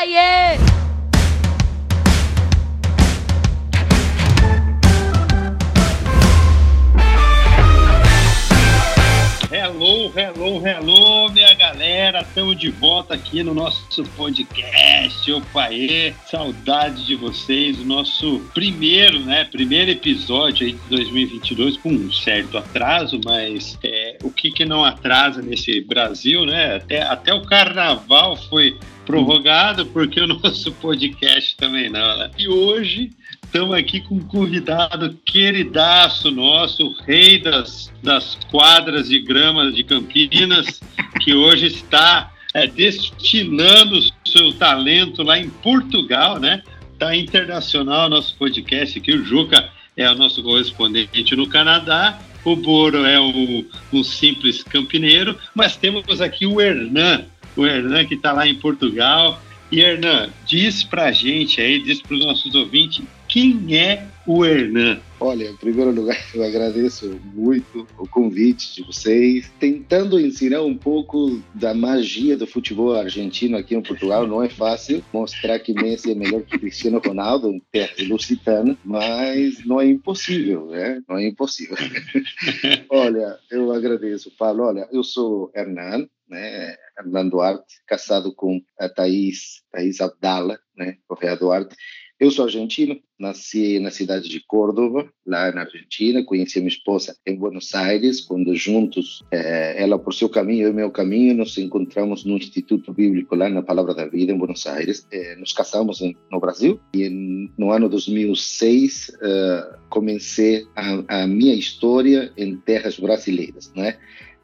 Aê! Hello, hello, hello, minha galera. Estamos de volta aqui no nosso podcast. Opaê, saudade de vocês. O nosso primeiro, né? Primeiro episódio aí de 2022, com um certo atraso, mas é, o que, que não atrasa nesse Brasil, né? Até, até o carnaval foi prorrogado, porque o nosso podcast também não, né? E hoje Estamos aqui com um convidado queridaço nosso, o rei das, das quadras de grama de Campinas, que hoje está é, destilando seu talento lá em Portugal, né? Está internacional nosso podcast aqui. O Juca é o nosso correspondente no Canadá. O Boro é um, um simples campineiro, mas temos aqui o Hernan, o Hernan que está lá em Portugal. E Hernan, diz pra gente aí, diz para os nossos ouvintes, quem é o Hernan? Olha, em primeiro lugar, eu agradeço muito o convite de vocês, tentando ensinar um pouco da magia do futebol argentino aqui em Portugal. Não é fácil mostrar que Messi é melhor que Cristiano Ronaldo em terra lusitana, mas não é impossível, né? Não é impossível. Olha, eu agradeço, Paulo. Olha, eu sou Hernan, né? Hernan Duarte, casado com a Thaís, Thaís Abdala, né? Correia Duarte. Eu sou argentino, nasci na cidade de Córdoba, lá na Argentina. Conheci minha esposa em Buenos Aires, quando juntos, eh, ela por seu caminho, eu meu caminho, nos encontramos no Instituto Bíblico, lá na Palavra da Vida, em Buenos Aires. Eh, nos casamos em, no Brasil e em, no ano 2006 eh, comecei a, a, minha história em terras brasileiras, né?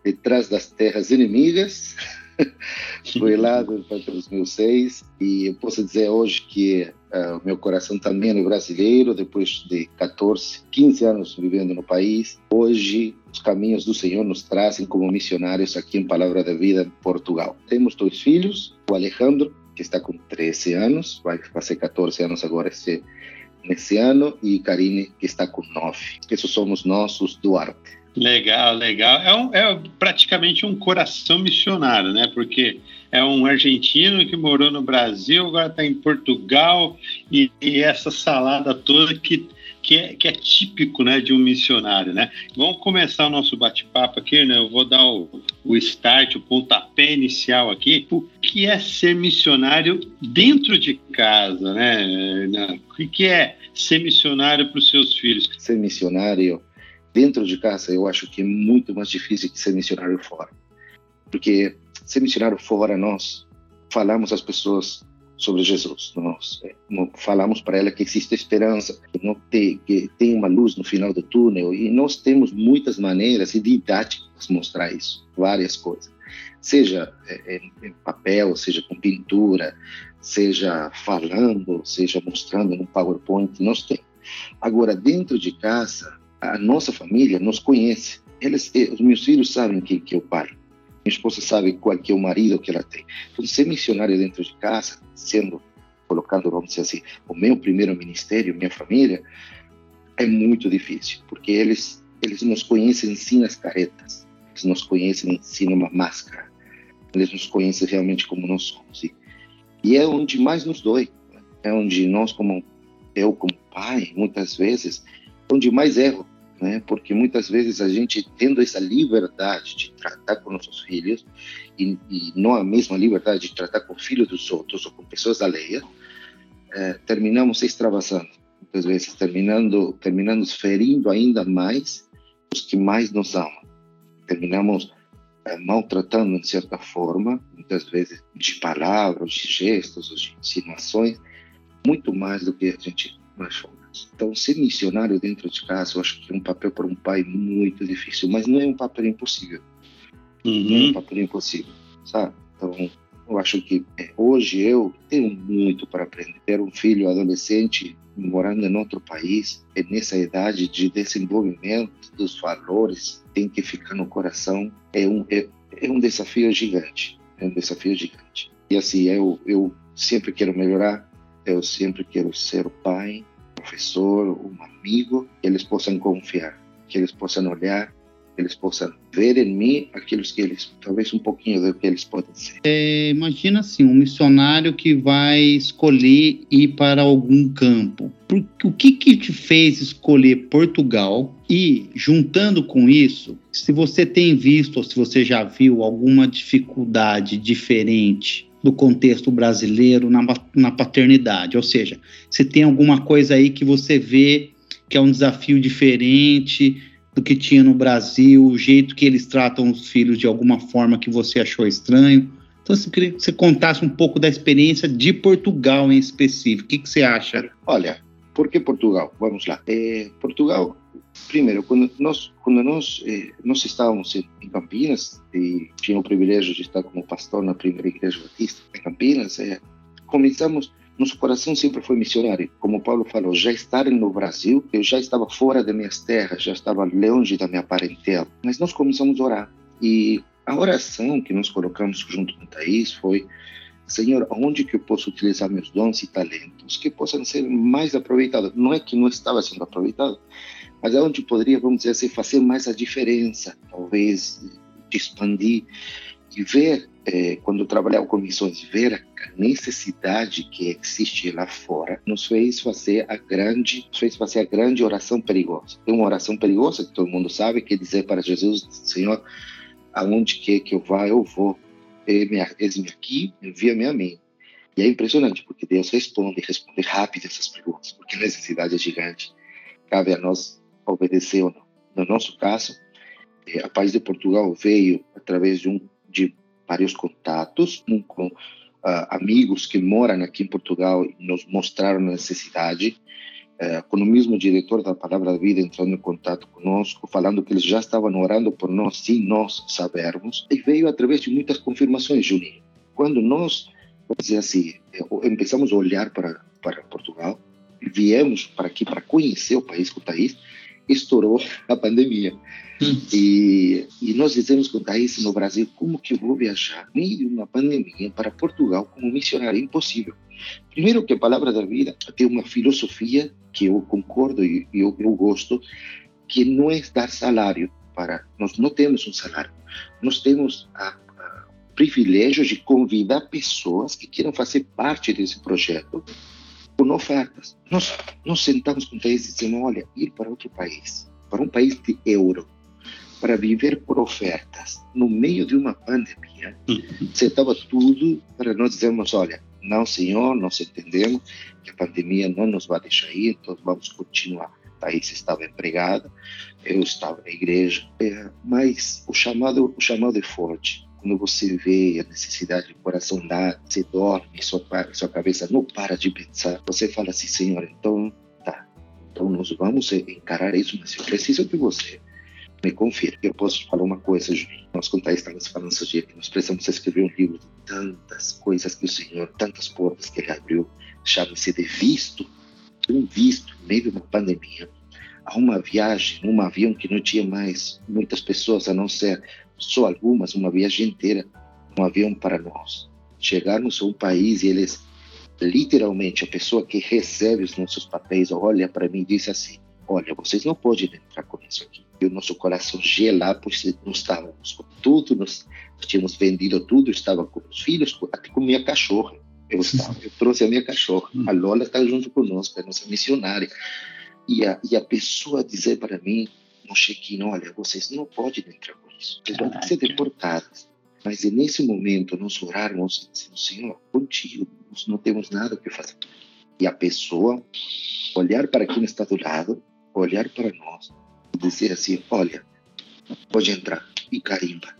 Detrás das terras inimigas. Foi lá para 2006 e eu posso dizer hoje que Uh, meu coração também é brasileiro, depois de 14, 15 anos vivendo no país. Hoje, os caminhos do Senhor nos trazem como missionários aqui em Palavra da Vida, em Portugal. Temos dois filhos, o Alejandro, que está com 13 anos, vai fazer 14 anos agora esse, nesse ano, e Karine, que está com 9. Esses somos nós, os Duarte. Legal, legal. É, um, é praticamente um coração missionário, né? Porque é um argentino que morou no Brasil, agora está em Portugal, e, e, essa salada toda que, que, é, que é típico né, de um missionário, né? Vamos começar o nosso bate-papo aqui, né? Eu vou dar o, o start, o pontapé inicial aqui. O que é ser missionário dentro de casa, né? O que é ser missionário para os seus filhos? Ser missionário dentro de casa eu acho que é muito mais difícil que ser missionário fora. Porque ser missionário fora, nós falamos às pessoas sobre Jesus, nós é, falamos para ela que existe esperança, que, não tem, que tem uma luz no final do túnel, e nós temos muitas maneiras e didáticas mostrar isso, várias coisas. Seja é, em, em papel, seja com pintura, seja falando, seja mostrando no PowerPoint, nós temos. Agora, dentro de casa, a nossa família nos conhece. Eles, eh, os meus filhos sabem quem que é o pai. Minha esposa sabe qual que é o marido que ela tem. Então, ser missionário dentro de casa, sendo, colocando, vamos dizer assim, o meu primeiro ministério, minha família, é muito difícil, porque eles, eles nos conhecem sem as caretas. Eles nos conhecem sem uma máscara. Eles nos conhecem realmente como nós somos. E, e é onde mais nos dói. É onde nós, como eu, como pai, muitas vezes, onde mais erro, né? Porque muitas vezes a gente tendo essa liberdade de tratar com nossos filhos e, e não a mesma liberdade de tratar com filhos dos outros ou com pessoas alheias, é, terminamos extravasando, muitas vezes terminando terminando ferindo ainda mais os que mais nos amam. Terminamos é, maltratando de certa forma, muitas vezes de palavras, de gestos, de insinuações, muito mais do que a gente achou. Então, ser missionário dentro de casa, eu acho que é um papel para um pai muito difícil, mas não é um papel impossível. Uhum. Não é um papel impossível, sabe? Então, eu acho que é, hoje eu tenho muito para aprender. Ter um filho adolescente morando em outro país, é nessa idade de desenvolvimento dos valores, tem que ficar no coração. É um, é, é um desafio gigante. É um desafio gigante. E assim, eu, eu sempre quero melhorar, eu sempre quero ser o pai professor, um amigo, que eles possam confiar, que eles possam olhar eles possam ver em mim aquilo que eles, talvez um pouquinho do que eles podem ser. É, imagina assim, um missionário que vai escolher ir para algum campo. o que que te fez escolher Portugal? E juntando com isso, se você tem visto ou se você já viu alguma dificuldade diferente do contexto brasileiro na, na paternidade, ou seja, se tem alguma coisa aí que você vê que é um desafio diferente do que tinha no Brasil, o jeito que eles tratam os filhos de alguma forma que você achou estranho. Então, eu queria que você contasse um pouco da experiência de Portugal em específico. O que, que você acha? Olha, por que Portugal? Vamos lá. É, Portugal, primeiro, quando nós, quando nós, eh, nós estávamos em Campinas, e tinha o privilégio de estar como pastor na primeira igreja batista em Campinas, é, começamos nosso coração sempre foi missionário. Como Paulo falou, já estar no Brasil, eu já estava fora das minhas terras, já estava longe da minha parentela. Mas nós começamos a orar. E a oração que nós colocamos junto com Thaís foi: Senhor, onde que eu posso utilizar meus dons e talentos que possam ser mais aproveitados? Não é que não estava sendo aproveitado, mas é onde poderia, vamos dizer assim, fazer mais a diferença, talvez expandir e ver é, quando trabalhava com missões, ver a necessidade que existe lá fora, nos fez fazer a grande, fez fazer a grande oração perigosa. Tem uma oração perigosa que todo mundo sabe, que é dizer para Jesus, Senhor, aonde quer que eu vá, eu vou. Eis-me aqui, envia-me a mim. E é impressionante, porque Deus responde, responde rápido essas perguntas, porque a necessidade é gigante. Cabe a nós obedecer ou não. No nosso caso, é, a Paz de Portugal veio através de um de vários contatos um, com uh, amigos que moram aqui em Portugal e nos mostraram a necessidade. Com o mesmo diretor da Palavra da Vida entrando em contato conosco, falando que eles já estavam orando por nós sem nós sabermos, e veio através de muitas confirmações, Juninho. Quando nós, vamos dizer assim, começamos a olhar para, para Portugal, viemos para aqui para conhecer o país com o Thaís, estourou a pandemia. Hum. E, e, nós dizemos com Thaís no Brasil, como que eu vou viajar meio de uma pandemia para Portugal como missionário? É impossível. Primeiro que a Palavra da Vida tem uma filosofia que eu concordo e eu, eu gosto, que não é dar salário para... Nós não temos um salário. Nós temos o privilégio de convidar pessoas que queiram fazer parte desse projeto com ofertas. Nós, nós sentamos com Thaís e dizemos, olha, ir para outro país, para um país de euro, para viver por ofertas no meio de uma pandemia, sentava tudo para nós dizermos, olha, não, senhor, nós entendemos que a pandemia não nos vai deixar ir, então vamos continuar. Thaís estava empregada, eu estava na igreja, é, mas o chamado, o chamado é forte. Quando você vê a necessidade do coração dá, você dorme, sua, sua cabeça não para de pensar, você fala assim, Senhor, então tá, então nós vamos encarar isso, mas eu preciso de você me confirme. Eu posso te falar uma coisa, Juninho. Nós, com Thaís, estávamos falando esse dia nós precisamos escrever um livro de tantas coisas que o Senhor, tantas portas que Ele abriu. Chama-se de visto, um visto meio de uma pandemia. A uma viagem, num avião que não tinha mais muitas pessoas, a não ser só algumas, uma viagem inteira, um avião para nós. Chegarmos a um país e eles, literalmente, a pessoa que recebe os nossos papéis olha para mim e diz assim: Olha, vocês não podem entrar com isso aqui e o nosso coração gelar, pois nós estávamos com tudo, nós, nós tínhamos vendido tudo, estava com os filhos, até com minha cachorra. Eu, estava, eu trouxe a minha cachorra. A Lola está junto conosco, é nossa missionária. E a, e a pessoa dizer para mim, no check-in, olha, vocês não podem entrar com isso, vocês vão ter que ser deportados. Mas nesse momento, nós orarmos e dizemos, Senhor, contigo, nós não temos nada que fazer. E a pessoa olhar para quem está do lado, olhar para nós dizer assim, olha, pode entrar e carimba.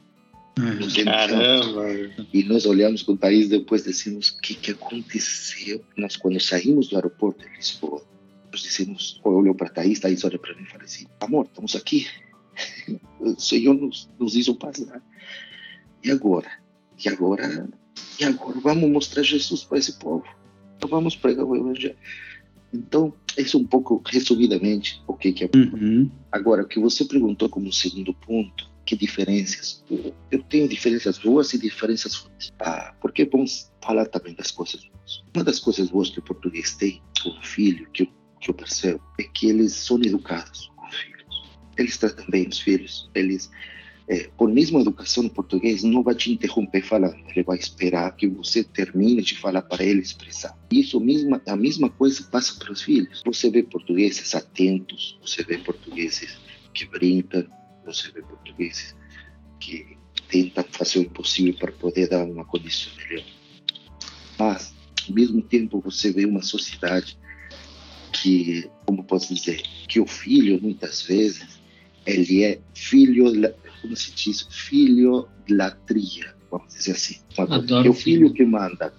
Hum, caramba! E nós olhamos para o país depois dizemos o que, que aconteceu. Nós, quando saímos do aeroporto de Lisboa, nós dissemos, olhou para Thaís, Thaís olha para mim e fala assim, amor, estamos aqui. O Senhor nos, nos hizo passar. E agora? E agora? E agora vamos mostrar Jesus para esse povo. Então vamos pregar o Evangelho. Então, isso um pouco resumidamente o que, que é. Uhum. Agora, o que você perguntou como segundo ponto, que diferenças? Eu tenho diferenças boas e diferenças ruins. Ah, porque vamos falar também das coisas boas. Uma das coisas boas que o português tem com o filho, que eu, que eu percebo, é que eles são educados com filhos. eles tratam bem os filhos, eles é, por mesmo educação em português, não vai te interromper falando, ele vai esperar que você termine de falar para ele expressar. Isso mesmo, a mesma coisa passa para os filhos. Você vê portugueses atentos, você vê portugueses que brincam, você vê portugueses que tentam fazer o impossível para poder dar uma condição melhor. Mas, ao mesmo tempo, você vê uma sociedade que, como posso dizer, que o filho, muitas vezes, ele é filho como se diz, filho latria, vamos dizer assim. Adoro é o filho, filho que manda.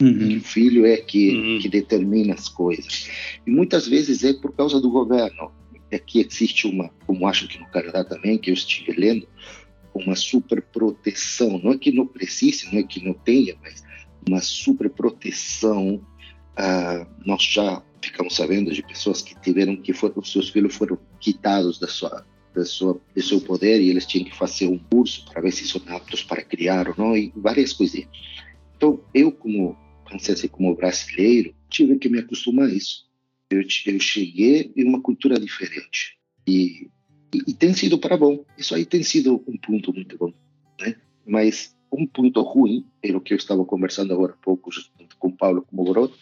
Uhum. O filho é que, uhum. que determina as coisas. E muitas vezes é por causa do governo. Aqui é existe uma, como acho que no Canadá também, que eu estive lendo, uma superproteção. Não é que não precise, não é que não tenha, mas uma superproteção. Uh, nós já ficamos sabendo de pessoas que tiveram que foram, seus filhos foram quitados da sua sua, do seu poder e eles tinham que fazer um curso para ver se são aptos para criar ou não e várias coisinhas. Então, eu como francês e como brasileiro, tive que me acostumar a isso. Eu, eu cheguei em uma cultura diferente e, e, e, tem sido para bom. Isso aí tem sido um ponto muito bom, né? Mas um ponto ruim, pelo que eu estava conversando agora há pouco com Paulo como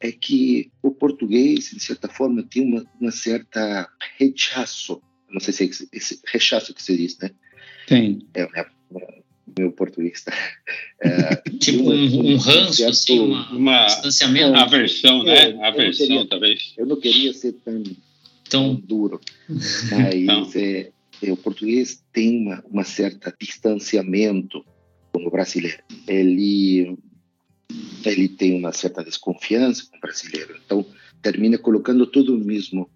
é que o português, de certa forma, tem uma, uma certa rechaço não sei se é esse rechaço que se diz, né? Tem. É, é, meu português. Tá? É, tipo um, um, um ranço, um assim, uma, uma distanciamento. Aversão, né? É, aversão, queria, talvez. Eu não queria ser tão, tão duro, mas é, é, o português tem uma, uma certa distanciamento com o brasileiro. Ele ele tem uma certa desconfiança com o brasileiro, então termina colocando tudo no mesmo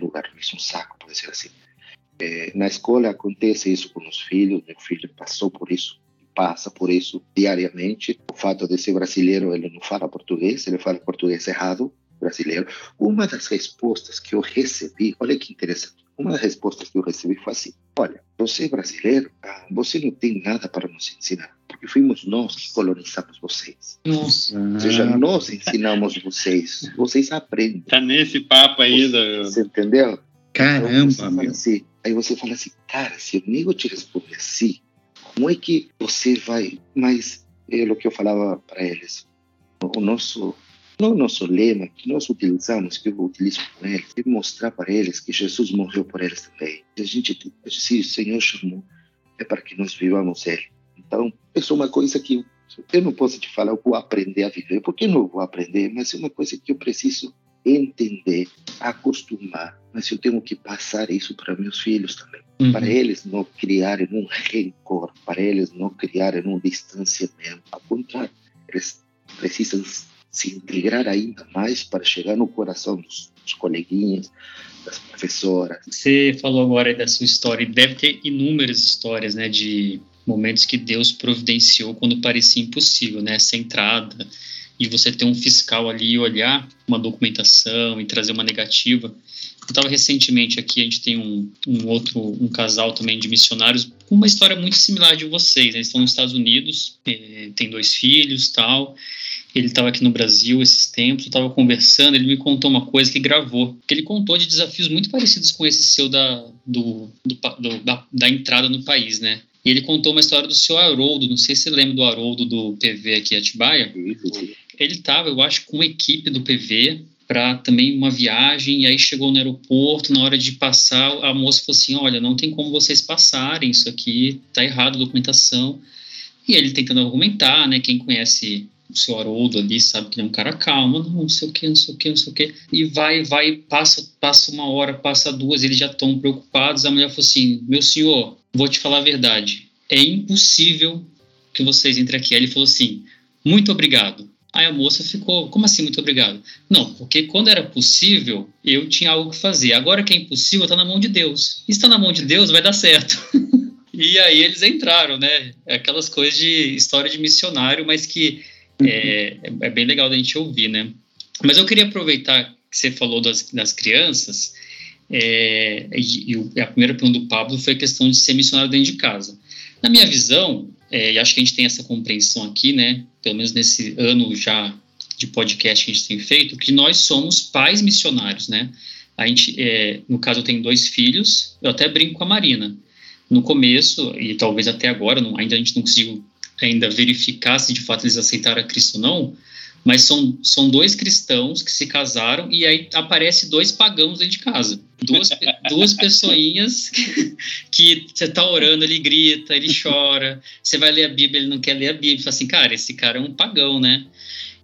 lugar, no mesmo saco, pode ser assim. É, na escola acontece isso com os filhos, meu filho passou por isso, passa por isso diariamente. O fato de ser brasileiro, ele não fala português, ele fala português errado, brasileiro. Uma das respostas que eu recebi, olha que interessante, uma das respostas que eu recebi foi assim: Olha, você é brasileiro, ah, você não tem nada para nos ensinar, porque fomos nós que colonizamos vocês. Nossa. Ou seja, nós ensinamos vocês, vocês aprendem. Tá nesse papo aí. Você, você entendeu? Caramba, então você assim, Aí você fala assim, cara, se o amigo te responder assim, como é que você vai. Mas é o que eu falava para eles. O nosso no nosso lema que nós utilizamos, que eu utilizo com eles, é mostrar para eles que Jesus morreu por eles também. A gente, se o Senhor chamou, é para que nós vivamos Ele. Então, isso é uma coisa que eu não posso te falar, eu vou aprender a viver, porque não vou aprender, mas é uma coisa que eu preciso entender, acostumar, mas eu tenho que passar isso para meus filhos também, uhum. para eles não criarem um rancor, para eles não criarem um distanciamento, ao contrário, eles precisam se integrar ainda mais para chegar no coração dos, dos coleguinhas, das professoras. Você falou agora da sua história, e deve ter inúmeras histórias, né, de momentos que Deus providenciou quando parecia impossível, né, essa entrada, e você ter um fiscal ali olhar uma documentação e trazer uma negativa. Eu estava recentemente aqui, a gente tem um, um, outro, um casal também de missionários, com uma história muito similar de vocês, né? eles estão nos Estados Unidos, eh, tem dois filhos tal, ele estava aqui no Brasil esses tempos, estava conversando, ele me contou uma coisa que gravou, que ele contou de desafios muito parecidos com esse seu da, do, do, do da, da, entrada no país, né? E ele contou uma história do seu Haroldo, não sei se você lembra do Haroldo do PV aqui em Atibaia. Ele estava, eu acho, com uma equipe do PV para também uma viagem, e aí chegou no aeroporto, na hora de passar, a moça falou assim, olha, não tem como vocês passarem, isso aqui tá errado a documentação. E ele tentando argumentar, né, quem conhece o seu Haroldo ali sabe que ele é um cara calmo, não, não sei o que, não sei o que, não sei o que, e vai, vai, passa, passa uma hora, passa duas, eles já estão preocupados, a mulher falou assim, meu senhor, vou te falar a verdade, é impossível que vocês entrem aqui. Aí ele falou assim, muito obrigado. Aí a moça ficou, como assim, muito obrigado? Não, porque quando era possível, eu tinha algo que fazer. Agora que é impossível, está na mão de Deus. E está na mão de Deus, vai dar certo. e aí eles entraram, né? Aquelas coisas de história de missionário, mas que é, é, bem legal da gente ouvir, né? Mas eu queria aproveitar que você falou das, das crianças, é, e, e, a primeira pergunta do Pablo foi a questão de ser missionário dentro de casa. Na minha visão, é, e acho que a gente tem essa compreensão aqui, né? Pelo menos nesse ano já de podcast que a gente tem feito, que nós somos pais missionários, né? a gente, é, no caso, eu tenho dois filhos, eu até brinco com a Marina. No começo, e talvez até agora, não, ainda a gente não conseguiu ainda verificar se de fato eles aceitaram a Cristo ou não, mas são, são dois cristãos que se casaram e aí aparece dois pagãos dentro de casa. Duas, duas pessoinhas que, você tá orando, ele grita, ele chora. Você vai ler a Bíblia, ele não quer ler a Bíblia. Fala assim, cara, esse cara é um pagão, né?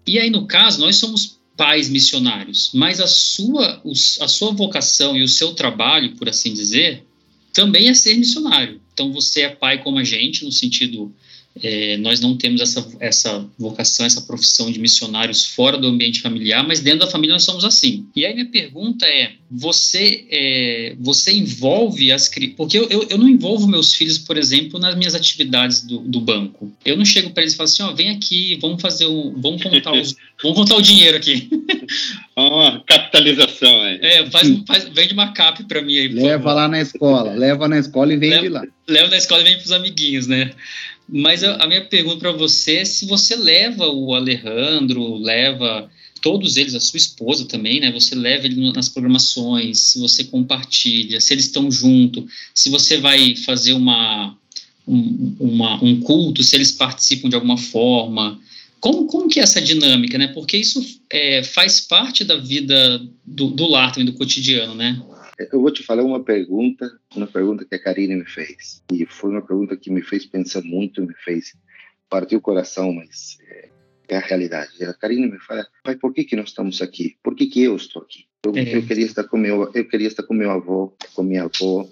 E aí, no caso, nós somos pais missionários, mas a sua, a sua vocação e o seu trabalho, por assim dizer, também é ser missionário. Então, você é pai como a gente, no sentido é, nós não temos essa, essa vocação, essa profissão de missionários fora do ambiente familiar, mas dentro da família nós somos assim. E aí minha pergunta é: você é, você envolve as porque eu, eu, eu, não envolvo meus filhos, por exemplo, nas minhas atividades do, do banco. Eu não chego para eles e falo assim: ó, vem aqui, vamos fazer o, vamos contar os, vamos contar o dinheiro aqui. Uma capitalização aí. É, faz, faz, vende uma cap para mim aí. Leva lá na escola, leva na escola e vende leva, lá. Leva na escola e vende para os amiguinhos, né? Mas a, a minha pergunta para você é se você leva o Alejandro, leva todos eles, a sua esposa também, né? Você leva ele nas programações, se você compartilha, se eles estão junto, se você vai fazer uma, um, uma, um culto, se eles participam de alguma forma. Como, como que é essa dinâmica, né? Porque isso é, faz parte da vida do, do lar também, do cotidiano, né? Eu vou te falar uma pergunta, uma pergunta que a Karine me fez. E foi uma pergunta que me fez pensar muito, me fez partir o coração, mas é, é a realidade. A Karine me fala, pai, por que que nós estamos aqui? Por que que eu estou aqui? Eu, é. eu queria estar com meu, eu queria estar com meu avô, com minha avó, eu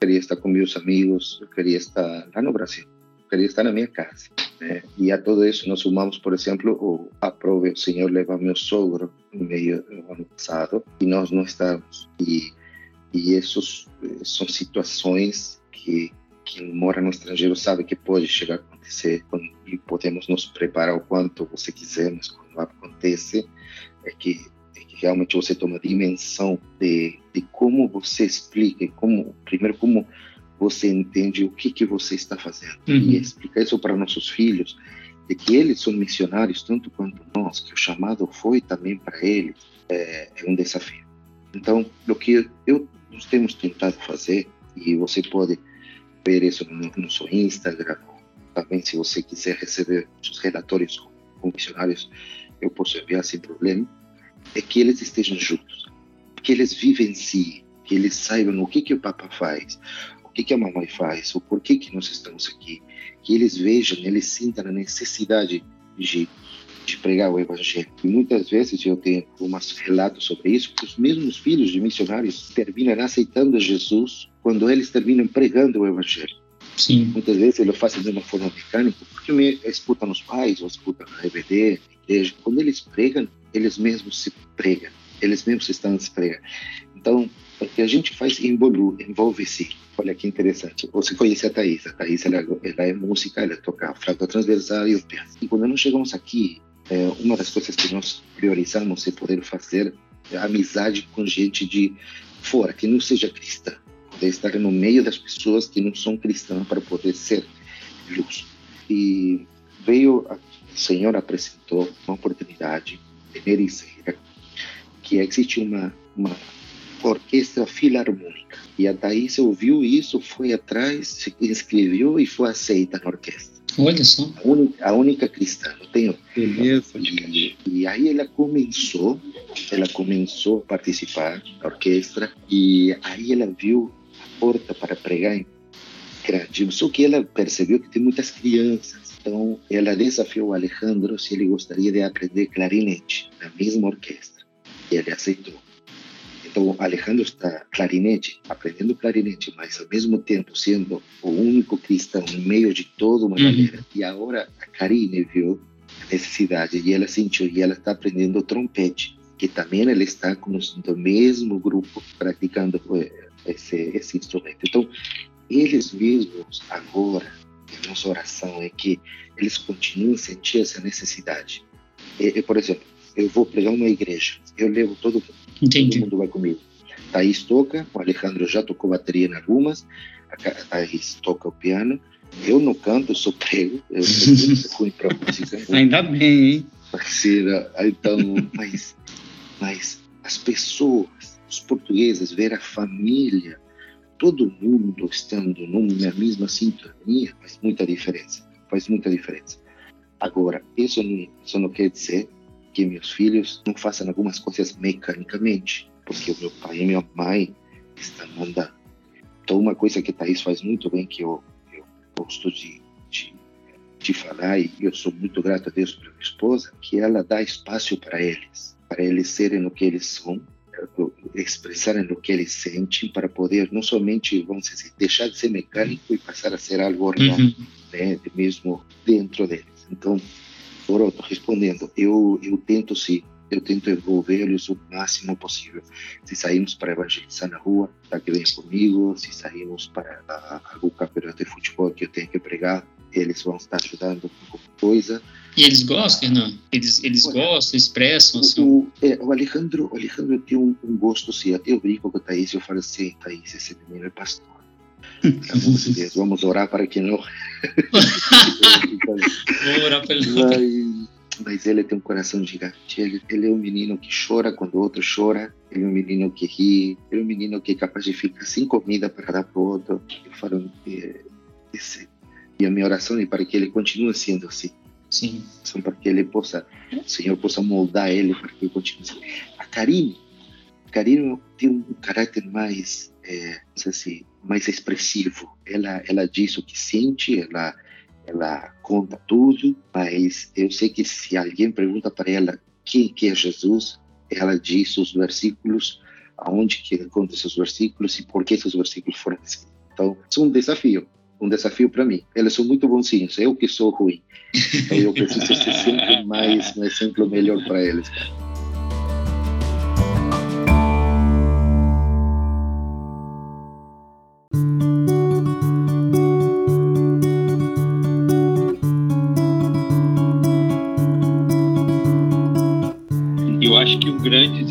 queria estar com meus amigos, eu queria estar lá no Brasil, eu queria estar na minha casa. Né? E a tudo isso nós sumamos, por exemplo, o aprove o Senhor levar meu sogro no meio do ano passado e nós não estamos. E e essas são situações que quem mora no estrangeiro sabe que pode chegar a acontecer e podemos nos preparar o quanto você quiser, mas quando acontece é que, é que realmente você toma dimensão de, de como você explica, como primeiro como você entende o que que você está fazendo uhum. e explicar isso para nossos filhos de que eles são missionários tanto quanto nós, que o chamado foi também para eles é, é um desafio. Então, o que eu nós temos tentado fazer, e você pode ver isso no, no seu Instagram, também se você quiser receber os relatórios com missionários, eu posso enviar sem problema, é que eles estejam juntos, que eles vivenciem, que eles saibam o que, que o Papa faz, o que, que a mamãe faz, o porquê que nós estamos aqui, que eles vejam, eles sintam a necessidade de de pregar o evangelho. E muitas vezes eu tenho umas relatos sobre isso, que os mesmos filhos de missionários terminam aceitando Jesus quando eles terminam pregando o evangelho. Sim. Muitas vezes eles fazem de uma forma mecânica, porque me escutam os pais, ou escutam na RBD, na igreja. Quando eles pregam, eles mesmos se pregam, eles mesmos estão se pregando. Então, o que a gente faz envolve-se. Olha que interessante. Você conhece a Thais. A Thais, ela, ela é música, ela toca flauta transversal e o piano. E quando nós chegamos aqui, é, uma das coisas que nós priorizamos é poder fazer amizade com gente de fora, que não seja cristã. Poder estar no meio das pessoas que não são cristãs para poder ser luz. E veio, a Senhor apresentou uma oportunidade em Ericeira, que existe uma, uma orquestra filarmônica. E a Thaís ouviu isso, foi atrás, se inscreveu e foi aceita na orquestra. Olha só. A única, a única cristã, não tenho. Beleza. E, e aí ela começou, ela começou a participar da orquestra e aí ela viu a porta para pregar em grande. Só que ela percebeu que tem muitas crianças. Então ela desafiou o Alejandro se ele gostaria de aprender clarinete na mesma orquestra. E ele aceitou. Então, Alejandro está clarinete, aprendendo clarinete, mas ao mesmo tempo sendo o único cristão no meio de toda uma uhum. galera. E agora a Karine viu a necessidade e ela sentiu e ela está aprendendo trompete, que também ela está com do mesmo grupo praticando eh, esse, esse instrumento. Então, eles mesmos agora, a nossa oração é que eles continuem a sentir essa necessidade. E, e, por exemplo, eu vou pregar uma igreja, eu levo todo mundo, Entendi. todo mundo vai comigo. Thaís toca, o Alejandro já tocou bateria em algumas, a Thaís toca o piano, eu não canto, eu sou prego, eu sou ruim para música. Ainda bem, hein? Parceira, então, mas, mas as pessoas os portugueses, ver a família, todo mundo estando numa mesma sintonia, faz muita diferença. Faz muita diferença. Agora, isso não, isso não quer dizer que meus filhos não façam algumas coisas mecanicamente, porque o meu pai e minha mãe estão mandando. Então, uma coisa que Thaís faz muito bem, que eu, eu gosto de, de, de falar, e eu sou muito grato a Deus pela minha esposa, que ela dá espaço para eles, para eles serem o que eles são, expressarem o que eles sentem para poder não somente vamos dizer deixar de ser mecânico e passar a ser algo orgânico, uhum. né, mesmo dentro deles. Então, agora respondendo, eu eu tento sim, eu tento envolver-los o máximo possível. Se saímos para evangelizar na rua, tá que venha comigo. Se saímos para algum campeonato de futebol que eu tenho que pregar, eles vão estar ajudando com alguma coisa. E eles gostam, não? Eles, eles Olha, gostam, expressam assim. O, é, o, Alejandro, o Alejandro tem um, um gosto assim. Eu brinco com a Thaís, eu falo assim, Thaís, esse menino é pastor. Vamos, Deus, vamos orar para que não. vamos orar para ele. Mas, mas ele tem um coração gigante. Ele, ele é um menino que chora quando o outro chora. Ele é um menino que ri. Ele é um menino que é capaz de ficar sem comida para dar para o outro. Eu falo, é, esse, e a minha oração é para que ele continue sendo assim. Sim. São para que ele possa, o Senhor possa moldar ele para que ele continue assim. A Karine, Karine tem um caráter mais, é, se, mais expressivo. Ela, ela diz o que sente, ela, ela conta tudo, mas eu sei que se alguém pergunta para ela quem que é Jesus, ela diz os versículos, aonde que conta esses versículos e por que esses versículos foram escritos. Então, é um desafio um desafio para mim. Eles são muito bonzinhos, eu que sou ruim. Então eu preciso ser sempre mais um exemplo melhor para eles. Eu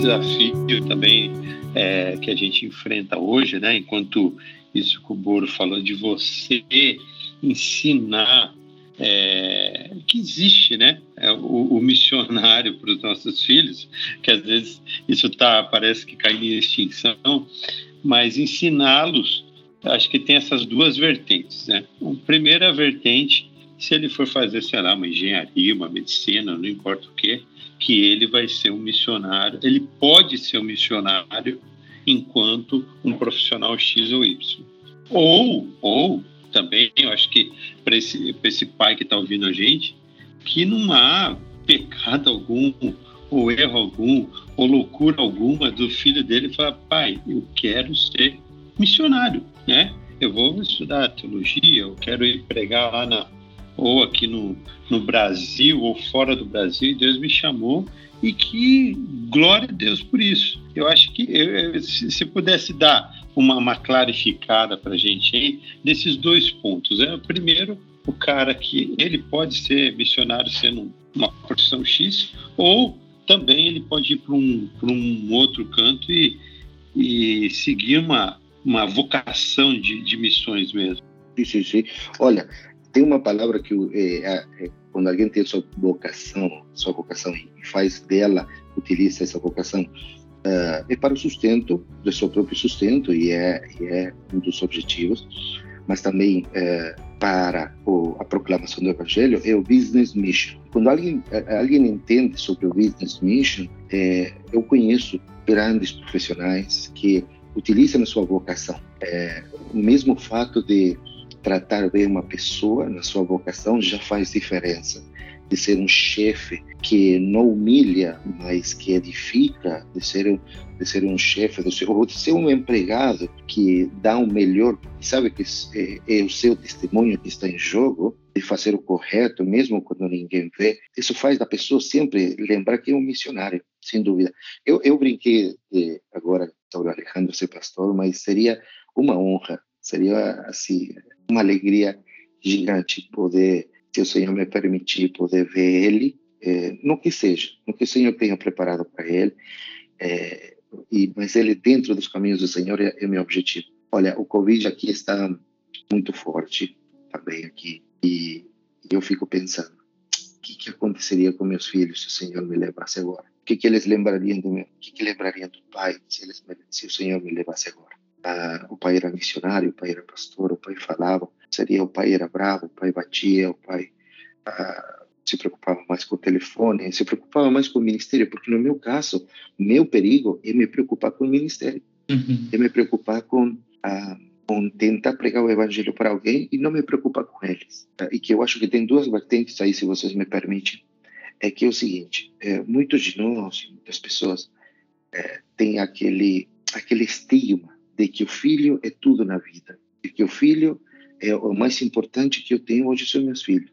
desafio também é, que a gente enfrenta hoje, né, enquanto isso que o Boro falou, de você ensinar é, que existe, né? É, o, o, missionário para os nossos filhos, que às vezes isso tá, parece que cai em extinção, mas ensiná-los, acho que tem essas duas vertentes, né? A primeira vertente, se ele for fazer, sei lá, uma engenharia, uma medicina, não importa o que, que ele vai ser um missionário, ele pode ser um missionário enquanto um profissional X ou Y. Ou, ou também, eu acho que para esse, esse pai que está ouvindo a gente, que não há pecado algum, ou erro algum, ou loucura alguma do filho dele falar, pai, eu quero ser missionário, né? Eu vou estudar teologia, eu quero ir pregar lá na, ou aqui no, no Brasil, ou fora do Brasil, Deus me chamou e que glória a Deus por isso. Eu acho que eu, se, se pudesse dar uma, uma clarificada para a gente aí desses dois pontos. É, primeiro, o cara que ele pode ser missionário sendo uma profissão X, ou também ele pode ir para um, um outro canto e, e seguir uma, uma vocação de, de missões mesmo. Sim, sim, sim. Olha, tem uma palavra que é, é, quando alguém tem sua vocação, sua vocação e faz dela, utiliza essa vocação, uh, é para o sustento, do seu próprio sustento, e é, e é um dos objetivos, mas também uh, para o, a proclamação do evangelho é o business mission. Quando alguém, alguém entende sobre o business mission, é, eu conheço grandes profissionais que utilizam a sua vocação. É, o mesmo fato de tratar bem uma pessoa na sua vocação já faz diferença. De ser um chefe que não humilha, mas que edifica, de ser, de ser um chefe, ou de ser um empregado que dá o melhor, sabe que é, é o seu testemunho que está em jogo, de fazer o correto, mesmo quando ninguém vê. Isso faz da pessoa sempre lembrar que é um missionário, sem dúvida. Eu, eu brinquei de, agora sobre Alejandro ser pastor, mas seria uma honra, seria assim uma alegria gigante poder, se o Senhor me permitir, poder ver Ele, é, no que seja, no que o Senhor tenha preparado para Ele, é, e, mas Ele dentro dos caminhos do Senhor é, é meu objetivo. Olha, o Covid aqui está muito forte também aqui, e eu fico pensando, que, que aconteceria com meus filhos se o Senhor me levasse agora? O que, que eles lembrariam do meu? O que, que lembrariam do pai se, eles, se o Senhor me levasse agora? Ah, o pai era missionário, o pai era pastor, o pai falava, seria o pai era bravo, o pai batia, o pai ah, se preocupava mais com o telefone, se preocupava mais com o ministério, porque no meu caso, meu perigo é me preocupar com o ministério, uhum. é me preocupar com ah, com tentar pregar o evangelho para alguém e não me preocupar com eles. Tá? E que eu acho que tem duas vertentes aí, se vocês me permitem. É que é o seguinte: é, muitos de nós, muitas pessoas, é, têm aquele, aquele estigma de que o filho é tudo na vida, de que o filho é o mais importante que eu tenho hoje são meus filhos.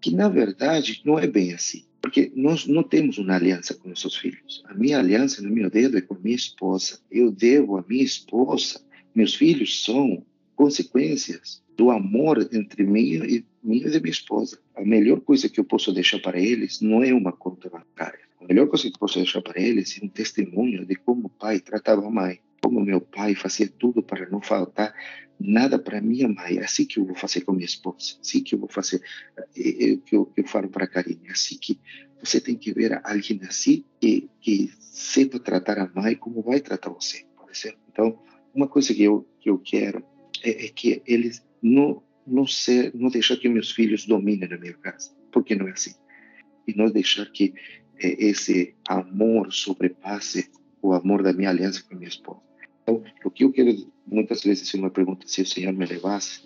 Que na verdade não é bem assim, porque nós não temos uma aliança com nossos filhos. A minha aliança no meu dedo é com minha esposa. Eu devo a minha esposa meus filhos são consequências do amor entre mim e, mim e minha esposa. A melhor coisa que eu posso deixar para eles não é uma conta bancária. A melhor coisa que eu posso deixar para eles é um testemunho de como o pai tratava a mãe, como meu pai fazia tudo para não faltar nada para minha mãe. Assim que eu vou fazer com minha esposa. Assim que eu vou fazer, é, é, que eu, eu falo para a Karine. É assim que você tem que ver alguém assim que, que saiba tratar a mãe como vai tratar você, por exemplo. Então, uma coisa que eu que eu quero é, é que eles não não ser não deixar que meus filhos dominem na minha casa porque não é assim e não deixar que é, esse amor sobrepasse o amor da minha aliança com minha esposa então o que eu quero muitas vezes se uma pergunta se o Senhor me levasse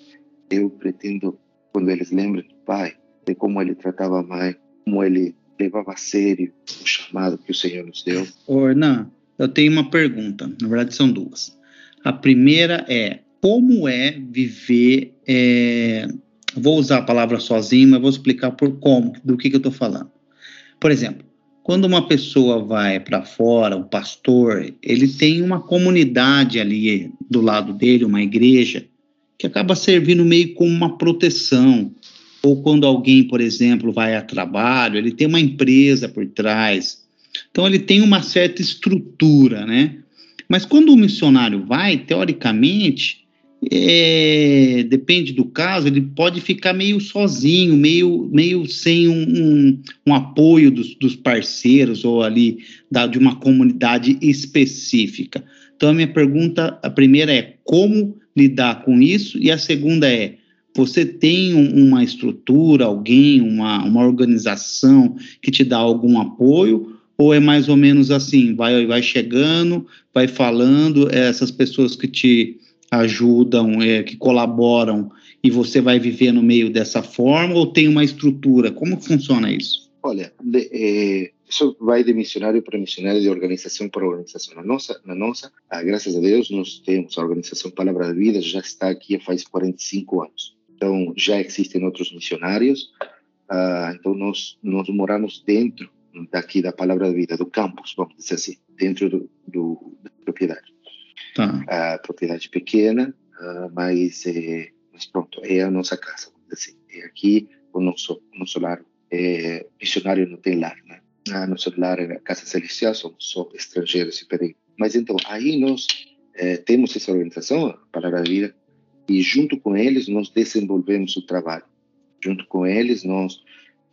eu pretendo quando eles lembram do pai de como ele tratava a mãe como ele levava a sério o chamado que o Senhor nos deu Orna eu tenho uma pergunta na verdade são duas a primeira é como é viver. É, vou usar a palavra sozinho, mas vou explicar por como, do que, que eu estou falando. Por exemplo, quando uma pessoa vai para fora, o pastor, ele tem uma comunidade ali do lado dele, uma igreja, que acaba servindo meio como uma proteção. Ou quando alguém, por exemplo, vai a trabalho, ele tem uma empresa por trás. Então ele tem uma certa estrutura, né? Mas quando o missionário vai, teoricamente, é, depende do caso, ele pode ficar meio sozinho, meio, meio sem um, um, um apoio dos, dos, parceiros ou ali da, de uma comunidade específica. Então, a minha pergunta, a primeira é como lidar com isso, e a segunda é, você tem um, uma estrutura, alguém, uma, uma organização que te dá algum apoio, ou é mais ou menos assim, vai, vai chegando, vai falando, é essas pessoas que te ajudam, é, que colaboram, e você vai viver no meio dessa forma, ou tem uma estrutura? Como funciona isso? Olha, de, é, isso vai de missionário para missionário, de organização para organização. Na nossa, na nossa ah, graças a Deus, nós temos a organização Palavra da Vida, já está aqui faz 45 anos. Então, já existem outros missionários, ah, então nós, nós moramos dentro daqui da Palavra da Vida, do campus, vamos dizer assim, dentro do, do da propriedade. Tá. A propriedade pequena, uh, mas, é, mas pronto, é a nossa casa, assim. É aqui o nosso, o nosso lar. É, missionário não tem lar, né? A nosso lar é a Casa Celestial, somos só estrangeiros e peregrinos. Mas então, aí nós é, temos essa organização, a Palavra da Vida, e junto com eles nós desenvolvemos o trabalho. Junto com eles nós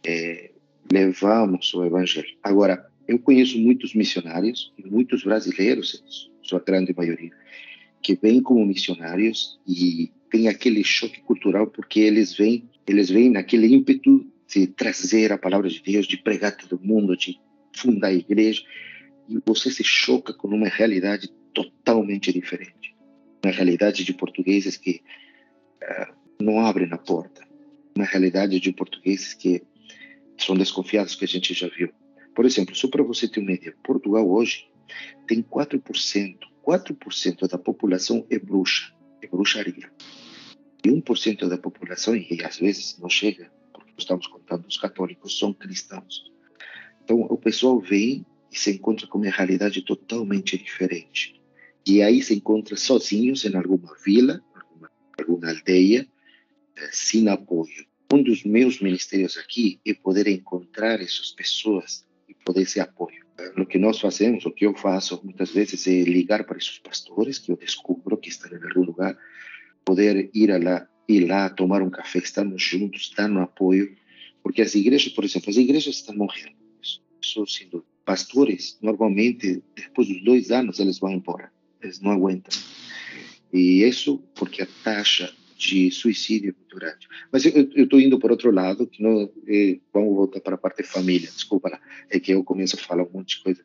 é, levamos o evangelho. Agora, eu conheço muitos missionários, e muitos brasileiros, sua grande maioria, que vêm como missionários e tem aquele choque cultural porque eles vêm, eles vêm naquele ímpeto de trazer a palavra de Deus, de pregar todo mundo, de fundar a igreja, e você se choca com uma realidade totalmente diferente. Uma realidade de portugueses que uh, não abrem a porta. Uma realidade de portugueses que são desconfiados que a gente já viu. Por exemplo, só para você ter uma ideia, Portugal hoje tem 4%, 4% da população é bruxa, é bruxaria. E 1% da população, e às vezes não chega, porque estamos contando os católicos, são cristãos. Então o pessoal vem e se encontra com uma realidade totalmente diferente. E aí se encontra sozinhos em alguma vila, alguma, alguma aldeia, eh, sem apoio um dos meus ministérios aqui é poder encontrar essas pessoas e poder ser apoio. O que nós fazemos, o que eu faço muitas vezes é ligar para esses pastores que eu descubro que estão em algum lugar, poder ir lá, ir lá tomar um café, estarmos juntos, dar um apoio, Porque as igrejas, por exemplo, as igrejas estão morrendo. Sendo pastores, normalmente, depois dos dois anos, eles vão embora. Eles não aguentam. E isso porque a taxa de suicídio muito. Mas eu estou indo por outro lado, que não, é, vamos voltar para a parte família, desculpa lá, é que eu começo a falar um monte de coisa.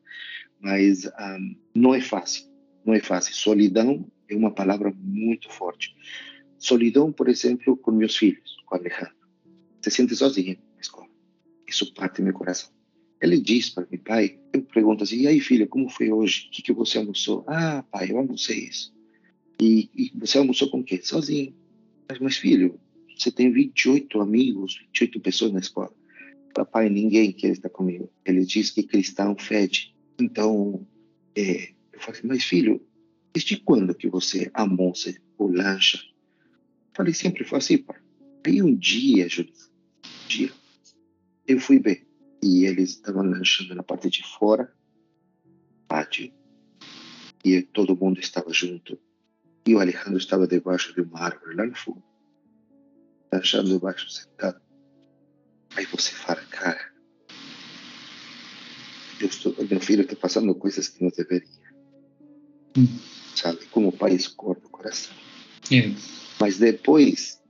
Mas um, não é fácil, não é fácil. Solidão é uma palavra muito forte. Solidão, por exemplo, com meus filhos, com Alejandro. Se sente sozinho na escola. Isso parte meu coração. Ele diz para mim, pai, eu pergunto assim, e aí filha, como foi hoje? O que, que você almoçou? Ah, pai, eu almocei isso. E, e você almoçou com quem? Sozinho. Mas, mas, filho, você tem 28 amigos, 28 pessoas na escola. Papai, ninguém quer estar comigo. Ele diz que cristão fede. Então, é, eu falei, mas filho, desde quando que você almoça ou lancha? Falei, sempre foi assim, pai. Aí um dia, Júlio, um dia, eu fui ver. E eles estavam lanchando na parte de fora, pátio. E todo mundo estava junto e o Alejandro estava debaixo de uma árvore lá no fundo, lanchando debaixo, sentado. Aí você fala, cara, eu estou, meu filho está passando coisas que não deveria. Hum. Sabe? Como o pai escorda o coração. É. Mas depois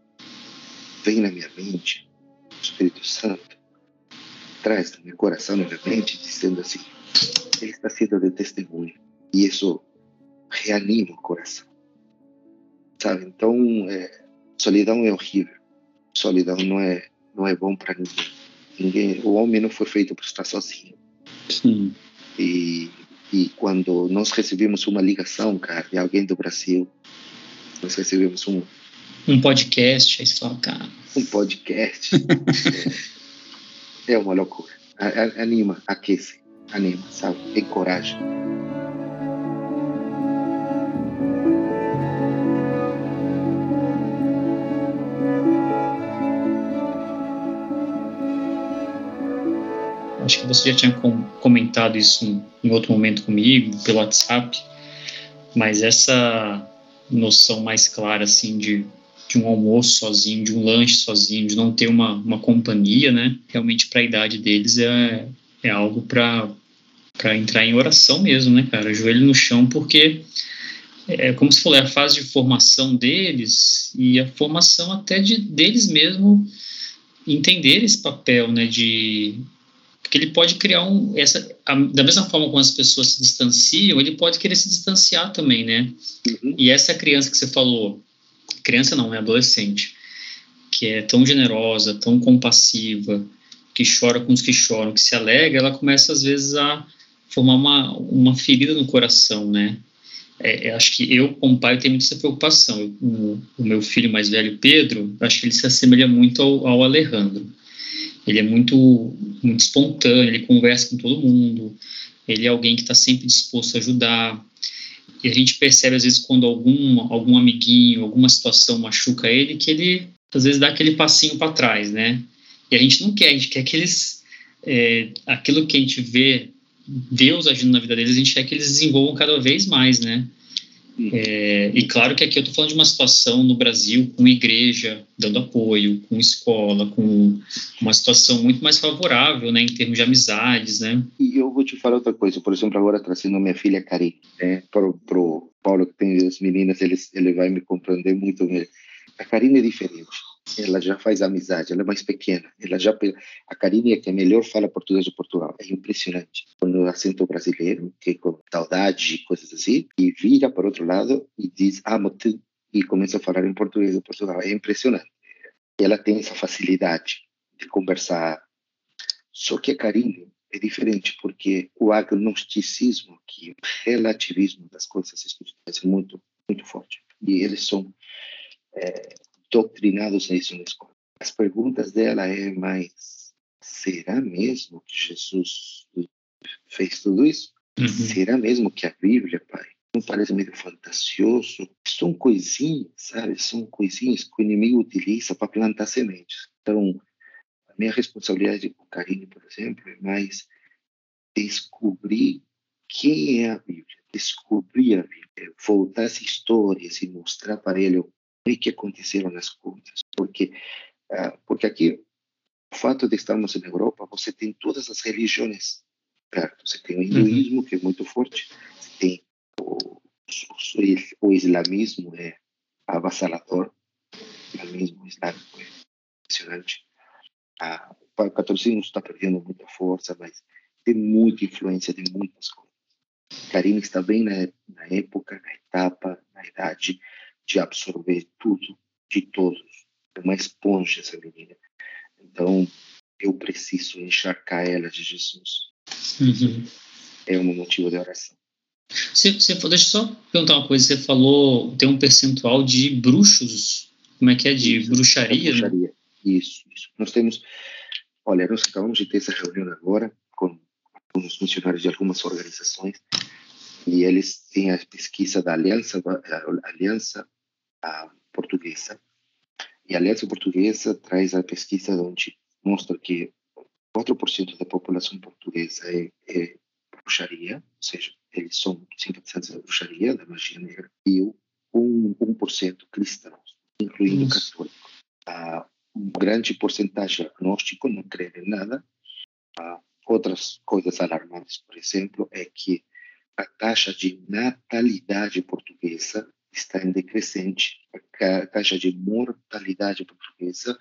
vem na minha mente o Espírito Santo, traz no meu coração, na minha mente, dizendo assim: ele está sendo de testemunho. E isso reanima o coração sabe? Então, é, solidão é horrível. Solidão não é não é bom para ninguém. Ninguém, o homem não foi feito para estar sozinho. Sim. E e quando nós recebemos uma ligação, cara, de alguém do Brasil, nós recebemos um um podcast, aí você fala, cara, um podcast é, é uma loucura. Anima, aquece, anima, sabe? Encoraja. Acho que você já tinha comentado isso em outro momento comigo, pelo WhatsApp, mas essa noção mais clara, assim, de, de um almoço sozinho, de um lanche sozinho, de não ter uma, uma companhia, né? Realmente, para a idade deles, é, é algo para entrar em oração mesmo, né, cara? Joelho no chão, porque é como se falou, é a fase de formação deles e a formação até de deles mesmo entender esse papel, né, de porque ele pode criar um essa a, da mesma forma como as pessoas se distanciam ele pode querer se distanciar também né? Uhum. e essa criança que você falou criança não é adolescente que é tão generosa tão compassiva que chora com os que choram que se alegra ela começa às vezes a formar uma uma ferida no coração né? É, acho que eu como pai tenho muita preocupação. Eu, o, o, meu filho mais velho Pedro acho que ele se assemelha muito ao, ao Alejandro ele é muito, muito espontâneo, ele conversa com todo mundo, ele é alguém que está sempre disposto a ajudar. E a gente percebe, às vezes, quando algum, algum amiguinho, alguma situação machuca ele, que ele, às vezes, dá aquele passinho para trás, né? E a gente não quer, a gente quer que eles. É, aquilo que a gente vê Deus agindo na vida deles, a gente quer que eles desenvolvam cada vez mais, né? É, e claro que aqui eu estou falando de uma situação no Brasil com igreja dando apoio, com escola, com uma situação muito mais favorável, né, em termos de amizades, né? E eu vou te falar outra coisa, por exemplo, agora trazendo minha filha Karine, né, o Paulo que tem as meninas, ele, ele vai me compreender muito bem. A Karine é diferente ela já faz amizade, ela é mais pequena, ela já a Karine é que melhor fala português de Portugal, é impressionante. Quando o acento brasileiro, que é com saudade e coisas assim, e vira para outro lado e diz amo-te e começa a falar em português de Portugal, é impressionante. Ela tem essa facilidade de conversar. Só que a Karine é diferente porque o agnosticismo, que o relativismo das coisas espirituais é muito muito forte. E eles são é, doutrinados nisso na escola. As perguntas dela é mais: será mesmo que Jesus fez tudo isso? Uhum. Será mesmo que a Bíblia, pai, não parece meio fantasioso? São coisinhas, sabe? São coisinhas que o inimigo utiliza para plantar sementes. Então, a minha responsabilidade com Karine, por exemplo, é mais descobrir quem é a Bíblia, descobrir a Bíblia, voltar às histórias e mostrar para ele o que aconteceram nas coisas, porque uh, porque aqui o fato de estarmos na Europa, você tem todas as religiões perto. Você tem o hinduísmo, uhum. que é muito forte, você tem o, o, o islamismo, é avassalador, o islamismo islâmico é impressionante. Ah, o catolicismo está perdendo muita força, mas tem muita influência de muitas coisas. Karine está bem na, na época, na etapa, na idade de absorver tudo de todos. É uma esponja essa menina. Então, eu preciso encharcar ela de Jesus. Uhum. É um motivo de oração. Você, você, deixa eu só perguntar uma coisa. Você falou tem um percentual de bruxos. Como é que é? De isso, bruxaria? É bruxaria. Né? Isso, isso. Nós temos. Olha, nós acabamos de ter essa reunião agora com, com os funcionários de algumas organizações e eles têm a pesquisa da Aliança, a Aliança a Portuguesa. E a Aliança Portuguesa traz a pesquisa onde mostra que 4% da população portuguesa é, é bruxaria, ou seja, eles são simpatizantes da bruxaria, da magia negra, e 1%, 1 cristãos, incluindo Isso. católicos. Ah, uma grande porcentagem agnóstico, não crê em nada. Ah, outras coisas alarmantes, por exemplo, é que a taxa de natalidade portuguesa está em decrescente, a taxa de mortalidade portuguesa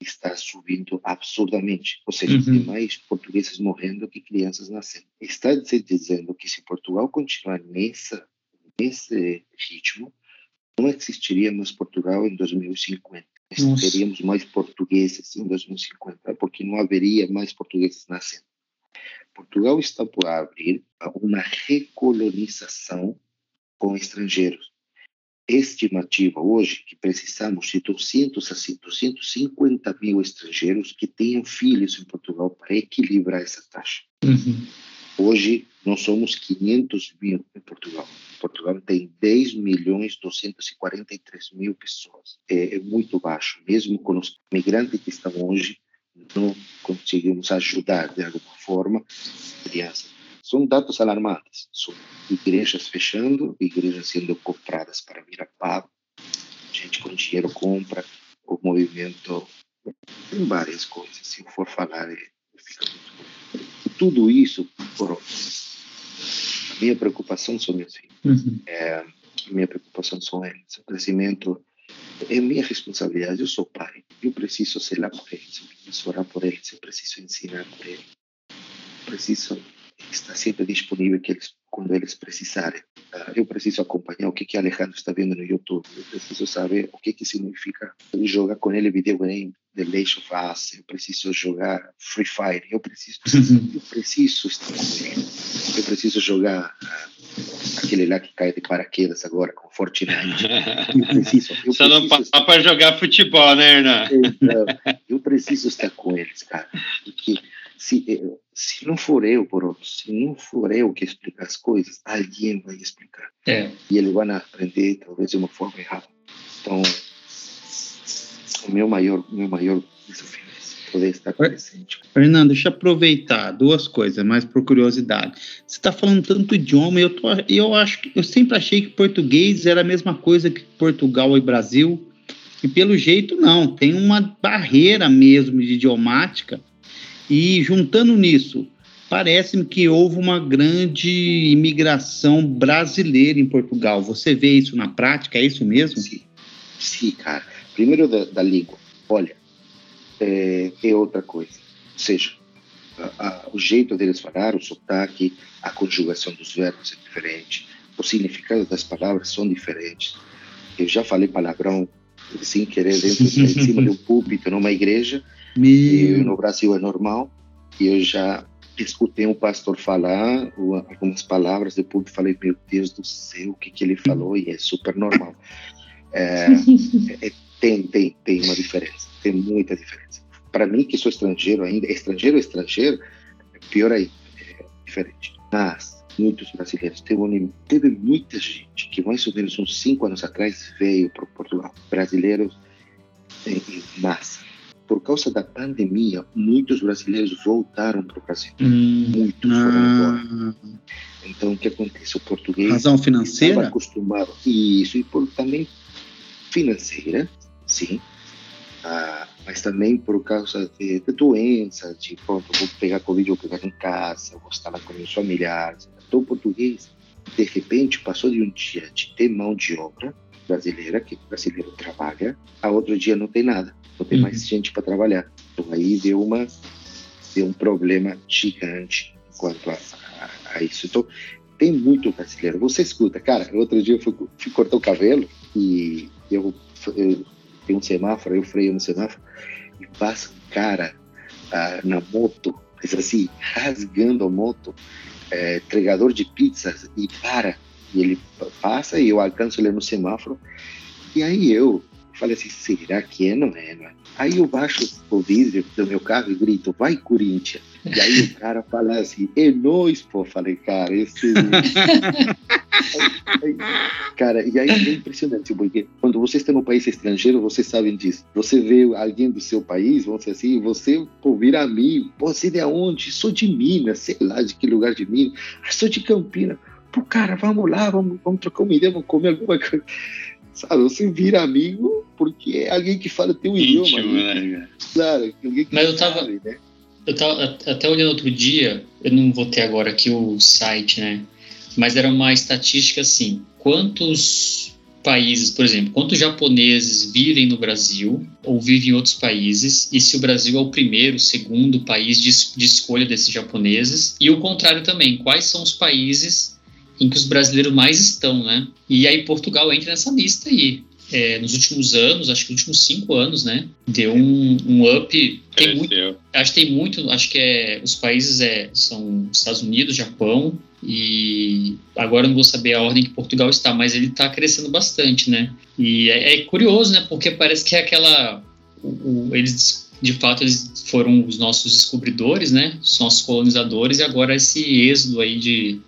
está subindo absurdamente, ou seja, uhum. tem mais portugueses morrendo que crianças nascendo. Está dizendo que se Portugal continuar nessa, nesse ritmo, não existiria mais Portugal em 2050. Nossa. Teríamos mais portugueses em 2050, porque não haveria mais portugueses nascendo. Portugal está por abrir uma recolonização com estrangeiros estimativa hoje que precisamos de 200 a 250 mil estrangeiros que tenham filhos em Portugal para equilibrar essa taxa. Uhum. Hoje nós somos 500 mil em Portugal. Portugal tem 10 milhões 243 mil pessoas. É, é muito baixo. Mesmo com os migrantes que estão hoje, não conseguimos ajudar de alguma forma crianças são dados alarmantes. São igrejas fechando, igrejas sendo compradas para vir a pago, gente com dinheiro compra, o movimento, tem várias coisas. Se eu for falar, é, fica muito. Tudo isso, por a minha preocupação são meus filhos. Uhum. É, a minha preocupação são eles. O crescimento é minha responsabilidade. Eu sou pai. Eu preciso lá por eles. Eu preciso orar por eles. Eu preciso ensinar por eles. Eu preciso está sempre disponível que eles, quando eles precisarem. Uh, eu preciso acompanhar o que que Alejandro está vendo no YouTube. Eu preciso saber o que que significa jogar com ele videogame Last of Us. Eu preciso jogar Free Fire. Eu preciso, eu preciso estar com ele. Eu preciso jogar uh, aquele lá que cai de paraquedas agora com Fortnite. Eu preciso. Eu Só não estar... para jogar futebol, né, Hernan? Então, eu preciso estar com eles, cara. Porque se, eh, se não for eu, por se não for eu que explicar as coisas, alguém vai explicar. É. E eles vão aprender, talvez, de uma forma errada. Então, o meu maior, meu maior desafio é poder estar presente. Fernando, deixa eu aproveitar duas coisas, mais por curiosidade. Você está falando tanto idioma, eu, tô, eu acho que eu sempre achei que português era a mesma coisa que Portugal e Brasil. E pelo jeito, não, tem uma barreira mesmo de idiomática e juntando nisso, parece-me que houve uma grande imigração brasileira em Portugal. Você vê isso na prática? É isso mesmo? Sim, sim cara. Primeiro da, da língua. Olha, é, é, outra coisa. Ou seja, a, a, o jeito deles falar, o sotaque, a conjugação dos verbos é diferente, o significado das palavras são diferentes. Eu já falei palavrão sem querer dentro, em cima de um púlpito numa igreja meu... no Brasil é normal. E eu já escutei um pastor falar algumas palavras, depois falei, meu Deus do céu, o que, que ele falou, e é super normal. É, é, tem, tem, tem uma diferença, tem muita diferença. Para mim, que sou estrangeiro ainda, estrangeiro estrangeiro, é pior aí, é diferente. Mas muitos brasileiros, teve, teve muita gente que mais ou menos uns cinco anos atrás veio para Portugal, brasileiros em, em massa por causa da pandemia, muitos brasileiros voltaram para o Brasil. Hum, muitos ah, foram embora. Então, o que acontece? O português. Razão financeira? Estava acostumado. Isso, e por, também financeira, sim. Ah, mas também por causa de, de doenças, de pronto, vou pegar Covid, vou pegar em casa, vou estar lá com meus familiares. Então, o português, de repente, passou de um dia de ter mão de obra brasileira, que o brasileiro trabalha, a outro dia não tem nada, não tem uhum. mais gente para trabalhar. Então, aí deu, uma, deu um problema gigante quanto a, a, a isso. Então, tem muito brasileiro. Você escuta, cara, outro dia eu fui, fui cortar o cabelo e eu, eu tem um semáforo, eu freio no semáforo e passa um cara ah, na moto, mas assim, rasgando a moto, é, entregador de pizzas, e para. E ele passa e eu alcanço ele no semáforo. E aí eu falei assim, será que é? Não é, não é? Aí eu baixo o vidro do meu carro e grito, vai Corinthians. E aí o cara fala assim, é nóis, pô. Falei, cara, esse... cara, e aí é impressionante, porque quando você está no país estrangeiro, vocês sabem disso. Você vê alguém do seu país, vamos dizer assim, você pô, vira amigo. Pô, você é de onde? Sou de Minas, sei lá de que lugar de Minas. Ah, sou de Campinas. Pô, cara, vamos lá, vamos, vamos trocar uma ideia, vamos comer alguma coisa sabe? Você vira amigo porque é alguém que fala teu Íntimo, idioma. Né? Claro, alguém que Mas eu tava, sabe, né? eu tava até olhando outro dia, eu não vou ter agora aqui o site, né? Mas era uma estatística assim: quantos países, por exemplo, quantos japoneses vivem no Brasil ou vivem em outros países, e se o Brasil é o primeiro, segundo país de, de escolha desses japoneses, e o contrário também, quais são os países em que os brasileiros mais estão, né? E aí Portugal entra nessa lista aí. É, nos últimos anos, acho que nos últimos cinco anos, né? Deu um, um up. Tem muito, acho que tem muito, acho que é, os países é, são Estados Unidos, Japão e agora não vou saber a ordem que Portugal está, mas ele está crescendo bastante, né? E é, é, curioso, né? Porque parece que é aquela, o, o, eles de fato eles foram os nossos descobridores, né? Os nossos colonizadores e agora esse êxodo aí de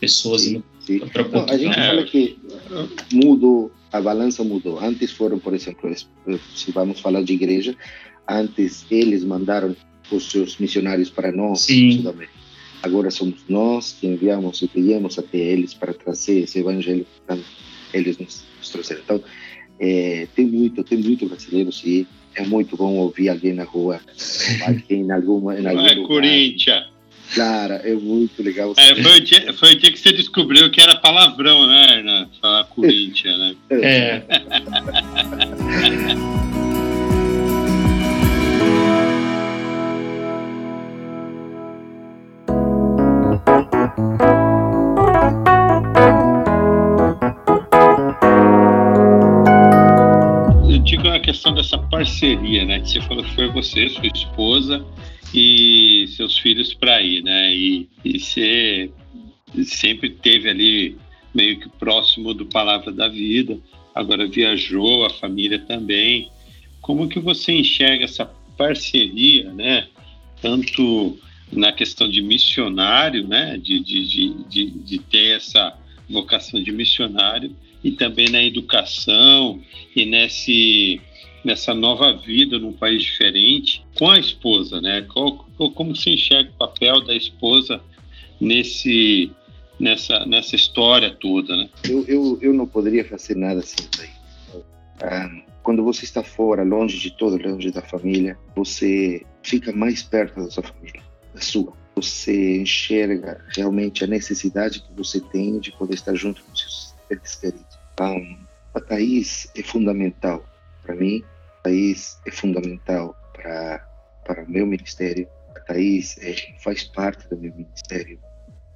pessoas sim, sim. Não, a gente fala que mudou, a balança mudou. Antes foram, por exemplo, se vamos falar de igreja, antes eles mandaram os seus missionários para nós, Sudamérica. Agora somos nós que enviamos e pedimos até eles para trazer esse evangelho que eles nos, nos trouxeram. Então, é, tem muito, tem muito brasileiro, sim. É muito bom ouvir alguém na rua, alguém em alguma, em algum lugar. Corinthians. Cara, é muito legal. É, foi, o dia, foi o dia que você descobriu que era palavrão, né, Hernan? Falar Corinthians, né? É. parceria, né? Que você falou que foi você, sua esposa e seus filhos para ir, né? E, e você sempre teve ali meio que próximo do Palavra da Vida, agora viajou, a família também. Como que você enxerga essa parceria, né? Tanto na questão de missionário, né? De, de, de, de, ter essa vocação de missionário e também na educação e nesse nessa nova vida num país diferente com a esposa, né? Qual, como se enxerga o papel da esposa nesse nessa nessa história toda, né? Eu, eu, eu não poderia fazer nada sem daí. Ah, quando você está fora, longe de todo, longe da família, você fica mais perto da sua família, da sua. Você enxerga realmente a necessidade que você tem de poder estar junto com seus seres queridos. Então, a Thaís é fundamental para mim, a Thaís é fundamental para, para o meu ministério. A Thaís é, faz parte do meu ministério.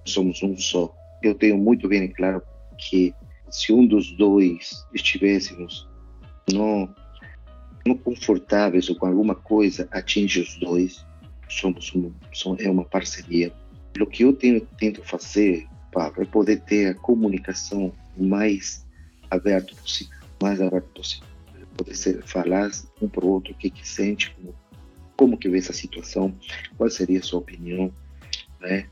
Somos um só. Eu tenho muito bem claro que se um dos dois estivéssemos não, não confortáveis ou com alguma coisa, atinge os dois. Somos, somos é uma parceria. O que eu tenho, tento fazer, Pablo, é poder ter a comunicação mais aberta possível, mais aberta possível poder ser, falar um para o outro o que, que sente, como, como que vê essa situação, qual seria a sua opinião, né?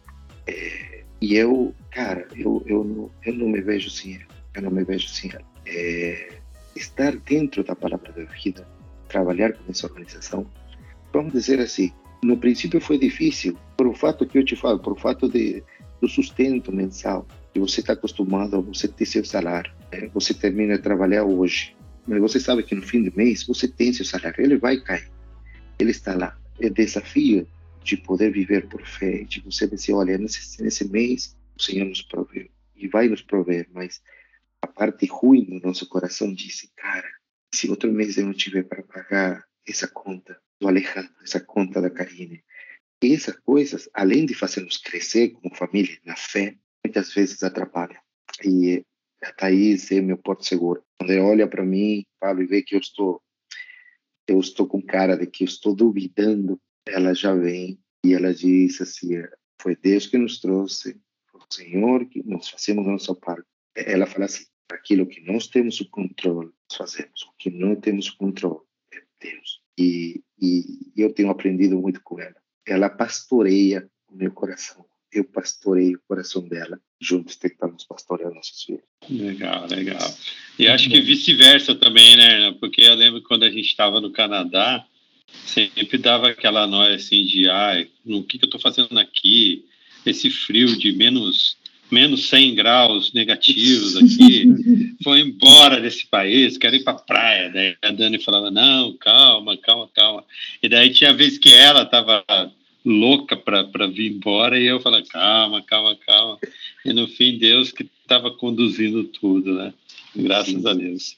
É, e eu, cara, eu, eu, não, eu não me vejo assim, eu não me vejo assim. É, estar dentro da palavra da vida, trabalhar com essa organização, vamos dizer assim, no princípio foi difícil, por o fato que eu te falo, por o fato de, do sustento mensal, que você está acostumado a você ter seu salário. Né? Você termina de trabalhar hoje, mas você sabe que no fim do mês você tem seu salário, ele vai cair. Ele está lá. É desafio de poder viver por fé, de você dizer, olha, nesse, nesse mês o Senhor nos proveu e vai nos prover, mas a parte ruim do nosso coração disse, cara, se outro mês eu não tiver para pagar essa conta do Alejandro, essa conta da Karine, essas coisas, além de fazermos crescer como família na fé, muitas vezes atrapalham. E a Thaís é meu porto seguro. Quando ela olha para mim, Pablo, e vê que eu estou eu estou com cara de que estou duvidando, ela já vem e ela diz assim, foi Deus que nos trouxe, foi o Senhor que nós fazemos a nossa parte. Ela fala assim, aquilo que nós temos o controle, nós fazemos. O que não temos o controle é Deus. E, e eu tenho aprendido muito com ela. Ela pastoreia o meu coração. Eu pastoreio o coração dela. Juntos tentamos pastorear nossos filhos. Legal, legal. E acho que vice-versa também, né? Porque eu lembro quando a gente estava no Canadá, sempre dava aquela noia assim de, ai, o que, que eu estou fazendo aqui? Esse frio de menos menos 100 graus negativos aqui, foi embora desse país, quero ir para a praia. Daí a Dani falava, não, calma, calma, calma. E daí tinha vez que ela estava louca para vir embora e eu falava, calma, calma, calma. E no fim, Deus que estava conduzindo tudo, né? Graças Sim. a Deus.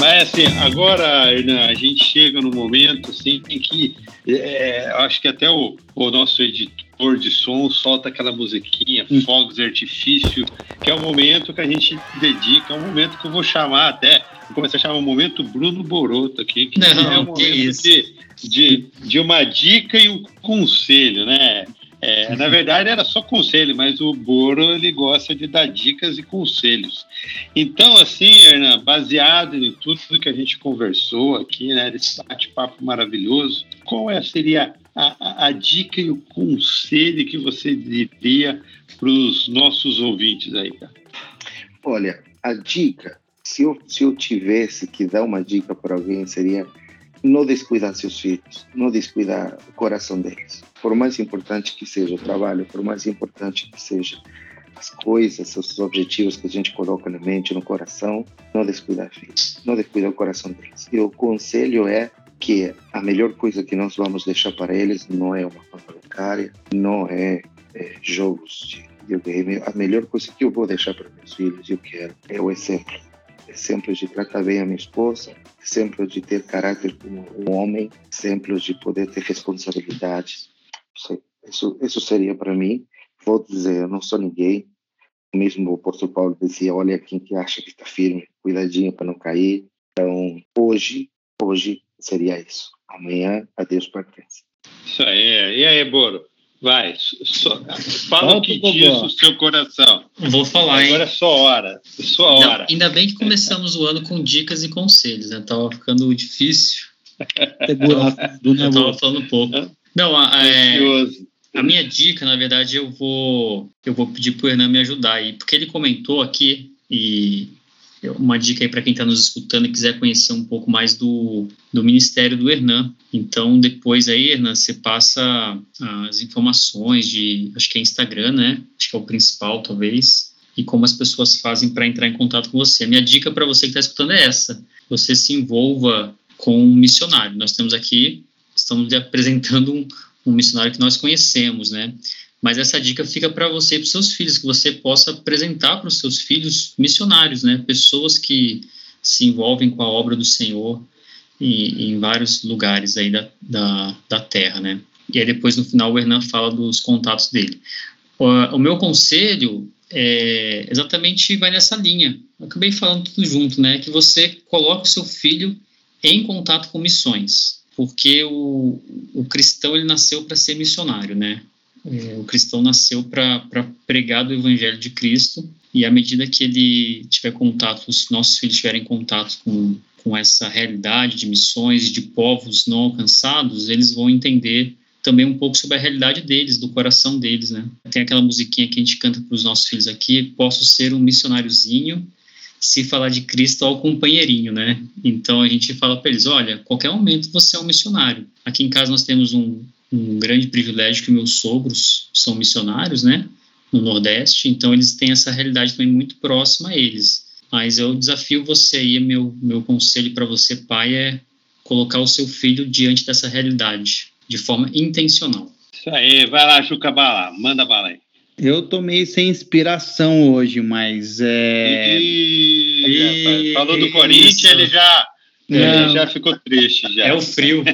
Mas assim, agora, Hernan, a gente chega no momento assim, em que é, acho que até o, o, nosso editor de som solta aquela musiquinha, hum. fogos de artifício, que é o momento que a gente dedica, é um momento que eu vou chamar até, começar a chamar o momento Bruno Boroto aqui, que Não, é um momento de, de, de uma dica e um conselho, né? É, na verdade era só conselho, mas o Boro ele gosta de dar dicas e conselhos. Então, assim, Hernan, baseado em tudo que a gente conversou aqui, né, desse bate-papo maravilhoso, qual é, seria a, a, a, dica e o conselho que você diria para os nossos ouvintes aí? Cara? Olha, a dica, se eu, se eu tivesse que dar uma dica para alguém, seria não descuidar seus filhos, não descuidar o coração deles. Por mais importante que seja o trabalho, por mais importante que seja as coisas, os objetivos que a gente coloca na mente, no coração, não descuidar filhos, não descuidar o coração deles. E o conselho é que a melhor coisa que nós vamos deixar para eles não é uma conta bancária, não é, é jogos de videogame. A melhor coisa que eu vou deixar para meus filhos, eu quero, é o exemplo exemplos de tratar bem a minha esposa, exemplos de ter caráter como um homem, exemplos de poder ter responsabilidades. Isso, isso seria para mim. Vou dizer, eu não sou ninguém. Mesmo o apóstolo Paulo dizia, olha quem que acha que está firme, cuidadinho para não cair. Então, hoje, hoje seria isso. Amanhã, a Deus pertence. Isso aí. E aí, Boro? Vai, só, fala o que diz o seu coração. Vou falar, Agora hein? é só hora, é só hora. Não, ainda bem que começamos o ano com dicas e conselhos, né? Tava ficando difícil. Segurar do Eu tava falando pouco. Não, a, é, a minha dica, na verdade, eu vou eu vou pedir pro Hernan me ajudar aí, porque ele comentou aqui e uma dica aí para quem está nos escutando e quiser conhecer um pouco mais do, do Ministério do Hernan. Então, depois aí, Hernan, você passa as informações de, acho que é Instagram, né? Acho que é o principal, talvez, e como as pessoas fazem para entrar em contato com você. A minha dica para você que está escutando é essa: você se envolva com um missionário. Nós temos aqui, estamos apresentando um, um missionário que nós conhecemos, né? Mas essa dica fica para você e para seus filhos, que você possa apresentar para os seus filhos missionários, né? Pessoas que se envolvem com a obra do Senhor em, em vários lugares aí da, da, da, terra, né? E aí depois no final o Hernan fala dos contatos dele. O, o meu conselho é, exatamente vai nessa linha. Eu acabei falando tudo junto, né? Que você coloque o seu filho em contato com missões, porque o, o cristão ele nasceu para ser missionário, né? O cristão nasceu para pregar do evangelho de Cristo e à medida que ele tiver contato, os nossos filhos tiverem contato com, com essa realidade de missões, de povos não alcançados, eles vão entender também um pouco sobre a realidade deles, do coração deles, né? Tem aquela musiquinha que a gente canta para os nossos filhos aqui, posso ser um missionáriozinho se falar de Cristo ao companheirinho, né? Então a gente fala para eles, olha, qualquer momento você é um missionário. Aqui em casa nós temos um, um grande privilégio que meus sogros são missionários, né, no Nordeste, então eles têm essa realidade também muito próxima a eles. Mas eu desafio você aí, meu, meu conselho para você, pai, é colocar o seu filho diante dessa realidade, de forma intencional. Isso aí, vai lá, Juca Bala, manda bala aí. Eu tô meio sem inspiração hoje, mas é. E... E... Falou do Corinthians, ele já, ele já ficou triste. Já. É o frio.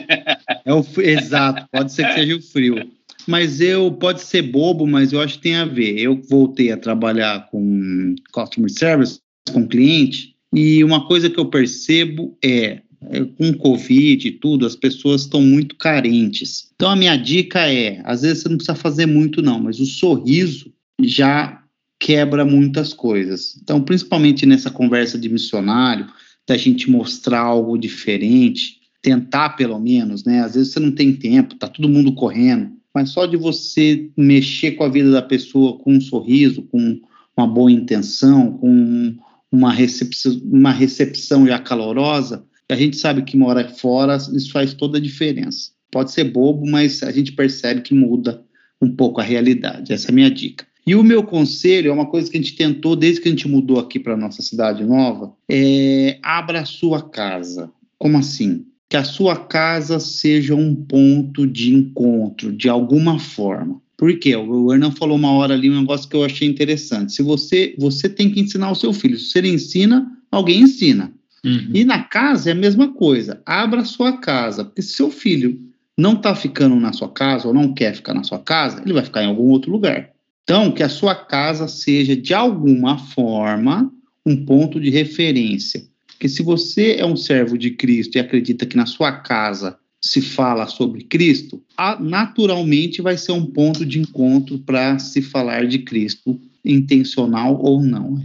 é o Exato, pode ser que seja o frio. Mas eu pode ser bobo, mas eu acho que tem a ver. Eu voltei a trabalhar com customer service, com cliente, e uma coisa que eu percebo é é, com Covid e tudo, as pessoas estão muito carentes. Então, a minha dica é: às vezes você não precisa fazer muito, não, mas o sorriso já quebra muitas coisas. Então, principalmente nessa conversa de missionário, da gente mostrar algo diferente, tentar pelo menos, né? Às vezes você não tem tempo, tá todo mundo correndo, mas só de você mexer com a vida da pessoa com um sorriso, com uma boa intenção, com uma recepção, uma recepção já calorosa, a gente sabe que mora fora, isso faz toda a diferença. Pode ser bobo, mas a gente percebe que muda um pouco a realidade. Essa é a minha dica. E o meu conselho é uma coisa que a gente tentou desde que a gente mudou aqui para nossa cidade nova, é abra a sua casa. Como assim? Que a sua casa seja um ponto de encontro de alguma forma. Por quê? O Hernan falou uma hora ali um negócio que eu achei interessante. Se você você tem que ensinar o seu filho, se ele ensina, alguém ensina. Uhum. E na casa é a mesma coisa. Abra a sua casa, porque se seu filho não está ficando na sua casa ou não quer ficar na sua casa, ele vai ficar em algum outro lugar. Então, que a sua casa seja de alguma forma um ponto de referência. Porque se você é um servo de Cristo e acredita que na sua casa se fala sobre Cristo, naturalmente vai ser um ponto de encontro para se falar de Cristo intencional ou não.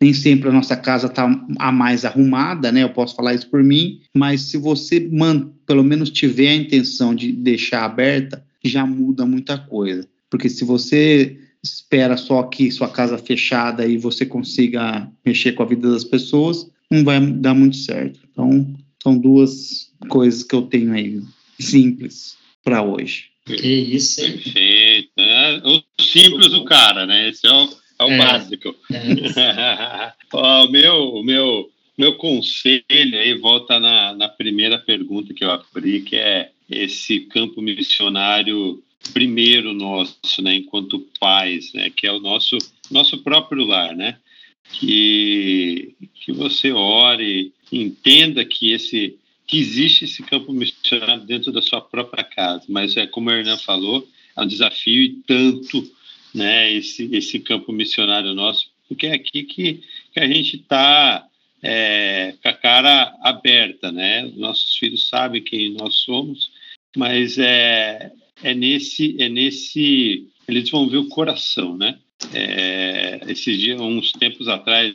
Nem sempre a nossa casa está a mais arrumada, né? Eu posso falar isso por mim, mas se você pelo menos tiver a intenção de deixar aberta, já muda muita coisa. Porque se você espera só que sua casa fechada e você consiga mexer com a vida das pessoas, não vai dar muito certo. Então, são duas coisas que eu tenho aí simples para hoje. Que isso, hein? Perfeito. É, o simples do cara, né? Esse é o, é o é. básico. É. o meu, o meu, meu conselho aí volta na, na primeira pergunta que eu abri, que é esse campo missionário primeiro nosso, né, enquanto pais, né, que é o nosso nosso próprio lar, né, que que você ore, entenda que esse que existe esse campo missionário dentro da sua própria casa, mas é como a Hernan falou, é um desafio e tanto, né, esse, esse campo missionário nosso, porque é aqui que, que a gente está é, com a cara aberta, né, nossos filhos sabem quem nós somos, mas é, é nesse, é nesse, eles vão ver o coração, né, é, esses dias, uns tempos atrás,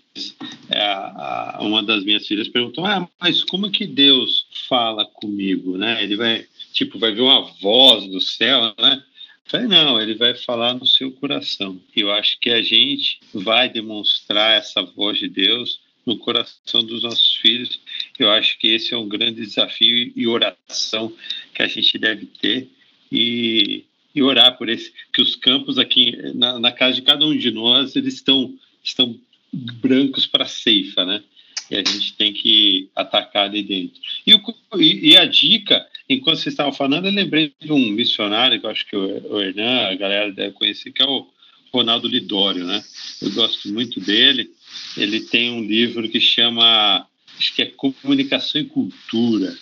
é, a, a, uma das minhas filhas perguntou: Ah, mas como que Deus fala comigo, né? Ele vai, tipo, vai ver uma voz do céu, né? Eu falei, não, ele vai falar no seu coração. Eu acho que a gente vai demonstrar essa voz de Deus no coração dos nossos filhos. Eu acho que esse é um grande desafio e oração que a gente deve ter. E e orar por esse, que os campos aqui na, na casa de cada um de nós eles estão estão brancos para ceifa, né? E a gente tem que atacar ali dentro. E, o, e, e, a dica, enquanto vocês estavam falando, eu lembrei de um missionário que eu acho que o, o Hernan, a galera deve conhecer, que é o Ronaldo Lidório, né? Eu gosto muito dele. Ele tem um livro que chama, acho que é Comunicação e Cultura.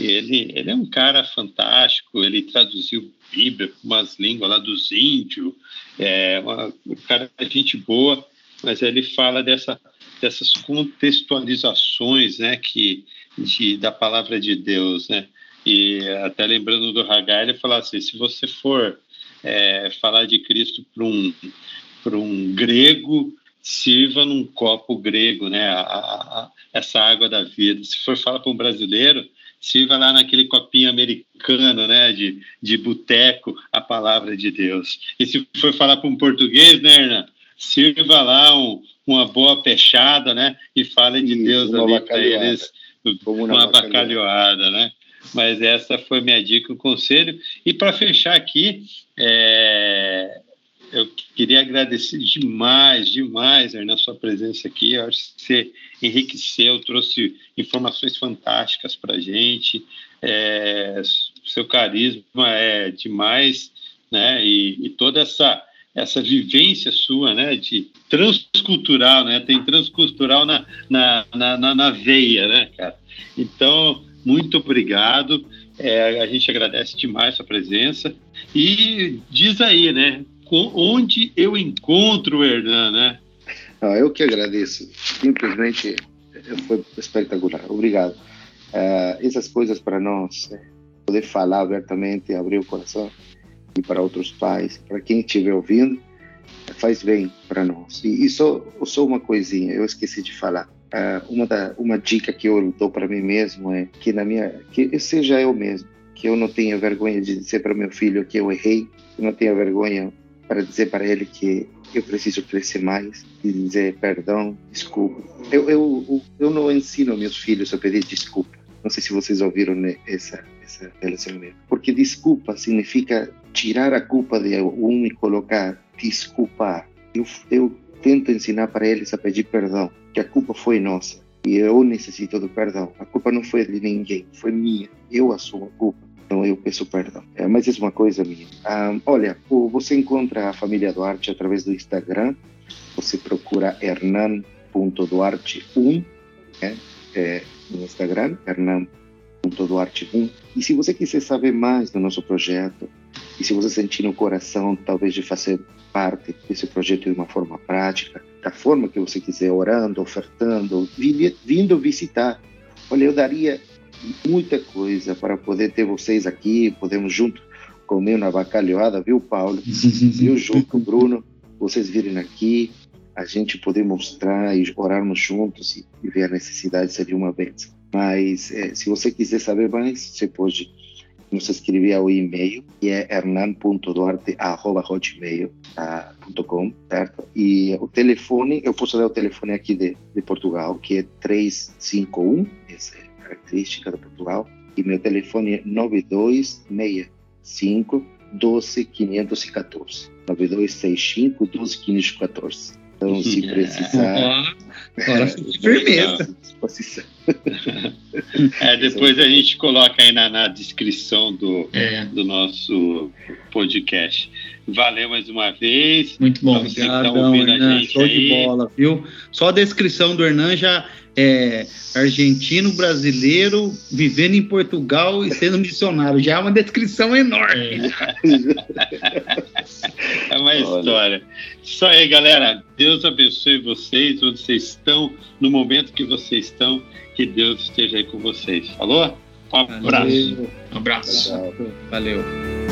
Ele, ele é um cara fantástico, ele traduziu Bíblia para umas línguas lá dos índios, é uma, um cara é gente boa, mas ele fala dessa, dessas contextualizações né, que, de, da palavra de Deus. Né? E até lembrando do Hagar, ele fala assim: se você for é, falar de Cristo para um, um grego, sirva num copo grego, né? A, a, essa água da vida. Se for falar para um brasileiro, sirva lá naquele copinho americano, né, de, de boteco, a palavra de Deus. E se for falar para um português, né, Hernan, sirva lá um, uma boa peixada, né, e fale de Isso, Deus ali para eles, uma bacalhoada, né. Mas essa foi minha dica, o conselho. E para fechar aqui, é, eu queria agradecer demais, demais, Hernan, sua presença aqui. Eu acho que você enriqueceu, trouxe informações fantásticas para a gente. É, seu carisma é demais, né? E, e, toda essa essa vivência sua, né? De transcultural, né? Tem transcultural na, na, na, na veia, né, cara? Então, muito obrigado. É, a gente agradece demais a sua presença. E diz aí, né? Onde eu encontro o Hernan, né? Ah, eu que agradeço. Simplesmente foi espetacular. Obrigado. Uh, essas coisas para nós, é, poder falar abertamente, abrir o coração e para outros pais, para quem estiver ouvindo, faz bem para nós. E, e só, só uma coisinha, eu esqueci de falar. Uh, uma, da, uma dica que eu dou para mim mesmo é que na minha que eu seja eu mesmo, que eu não tenha vergonha de dizer para meu filho que eu errei, que não tenha vergonha para dizer para ele que eu preciso crescer mais e dizer perdão, desculpa. Eu, eu, eu não ensino meus filhos a pedir desculpa. Não sei se vocês ouviram essa, essa relacionamento. Porque desculpa significa tirar a culpa de um e colocar desculpar. Eu, eu tento ensinar para eles a pedir perdão, que a culpa foi nossa. E eu necessito do perdão. A culpa não foi de ninguém, foi minha. Eu assumo a culpa. Então eu peço perdão. É, mas é uma coisa minha. Ah, olha, você encontra a família Duarte através do Instagram. Você procura hernan.duarte1 né? é, no Instagram, hernan.duarte1. E se você quiser saber mais do nosso projeto, e se você sentir no coração, talvez, de fazer parte desse projeto de uma forma prática, da forma que você quiser, orando, ofertando, vindo visitar, olha, eu daria muita coisa para poder ter vocês aqui, podemos junto comer uma bacalhoada, viu, Paulo? viu, junto, Bruno? Vocês virem aqui, a gente poder mostrar e orarmos juntos e, e ver a necessidade seria uma bênção. Mas é, se você quiser saber mais, você pode nos escrever ao e-mail, que é hernan.duarte.hotmail.com, certo? E o telefone, eu posso dar o telefone aqui de, de Portugal, que é 351, esse é característica de Portugal. E meu telefone é 9265 12514. 9265 12514. Então, se precisar. Agora, firmeza. É, depois a gente coloca aí na, na descrição do, é. do nosso podcast. Valeu mais uma vez. Muito bom. Obrigado, tá Hernan. Show aí. de bola, viu? Só a descrição do Hernan já é argentino brasileiro vivendo em Portugal e sendo missionário. Já é uma descrição enorme. É, uma história. Isso aí, galera. Deus abençoe vocês, onde vocês estão, no momento que vocês estão. Que Deus esteja aí com vocês. Falou? Um abraço. Um abraço. Valeu.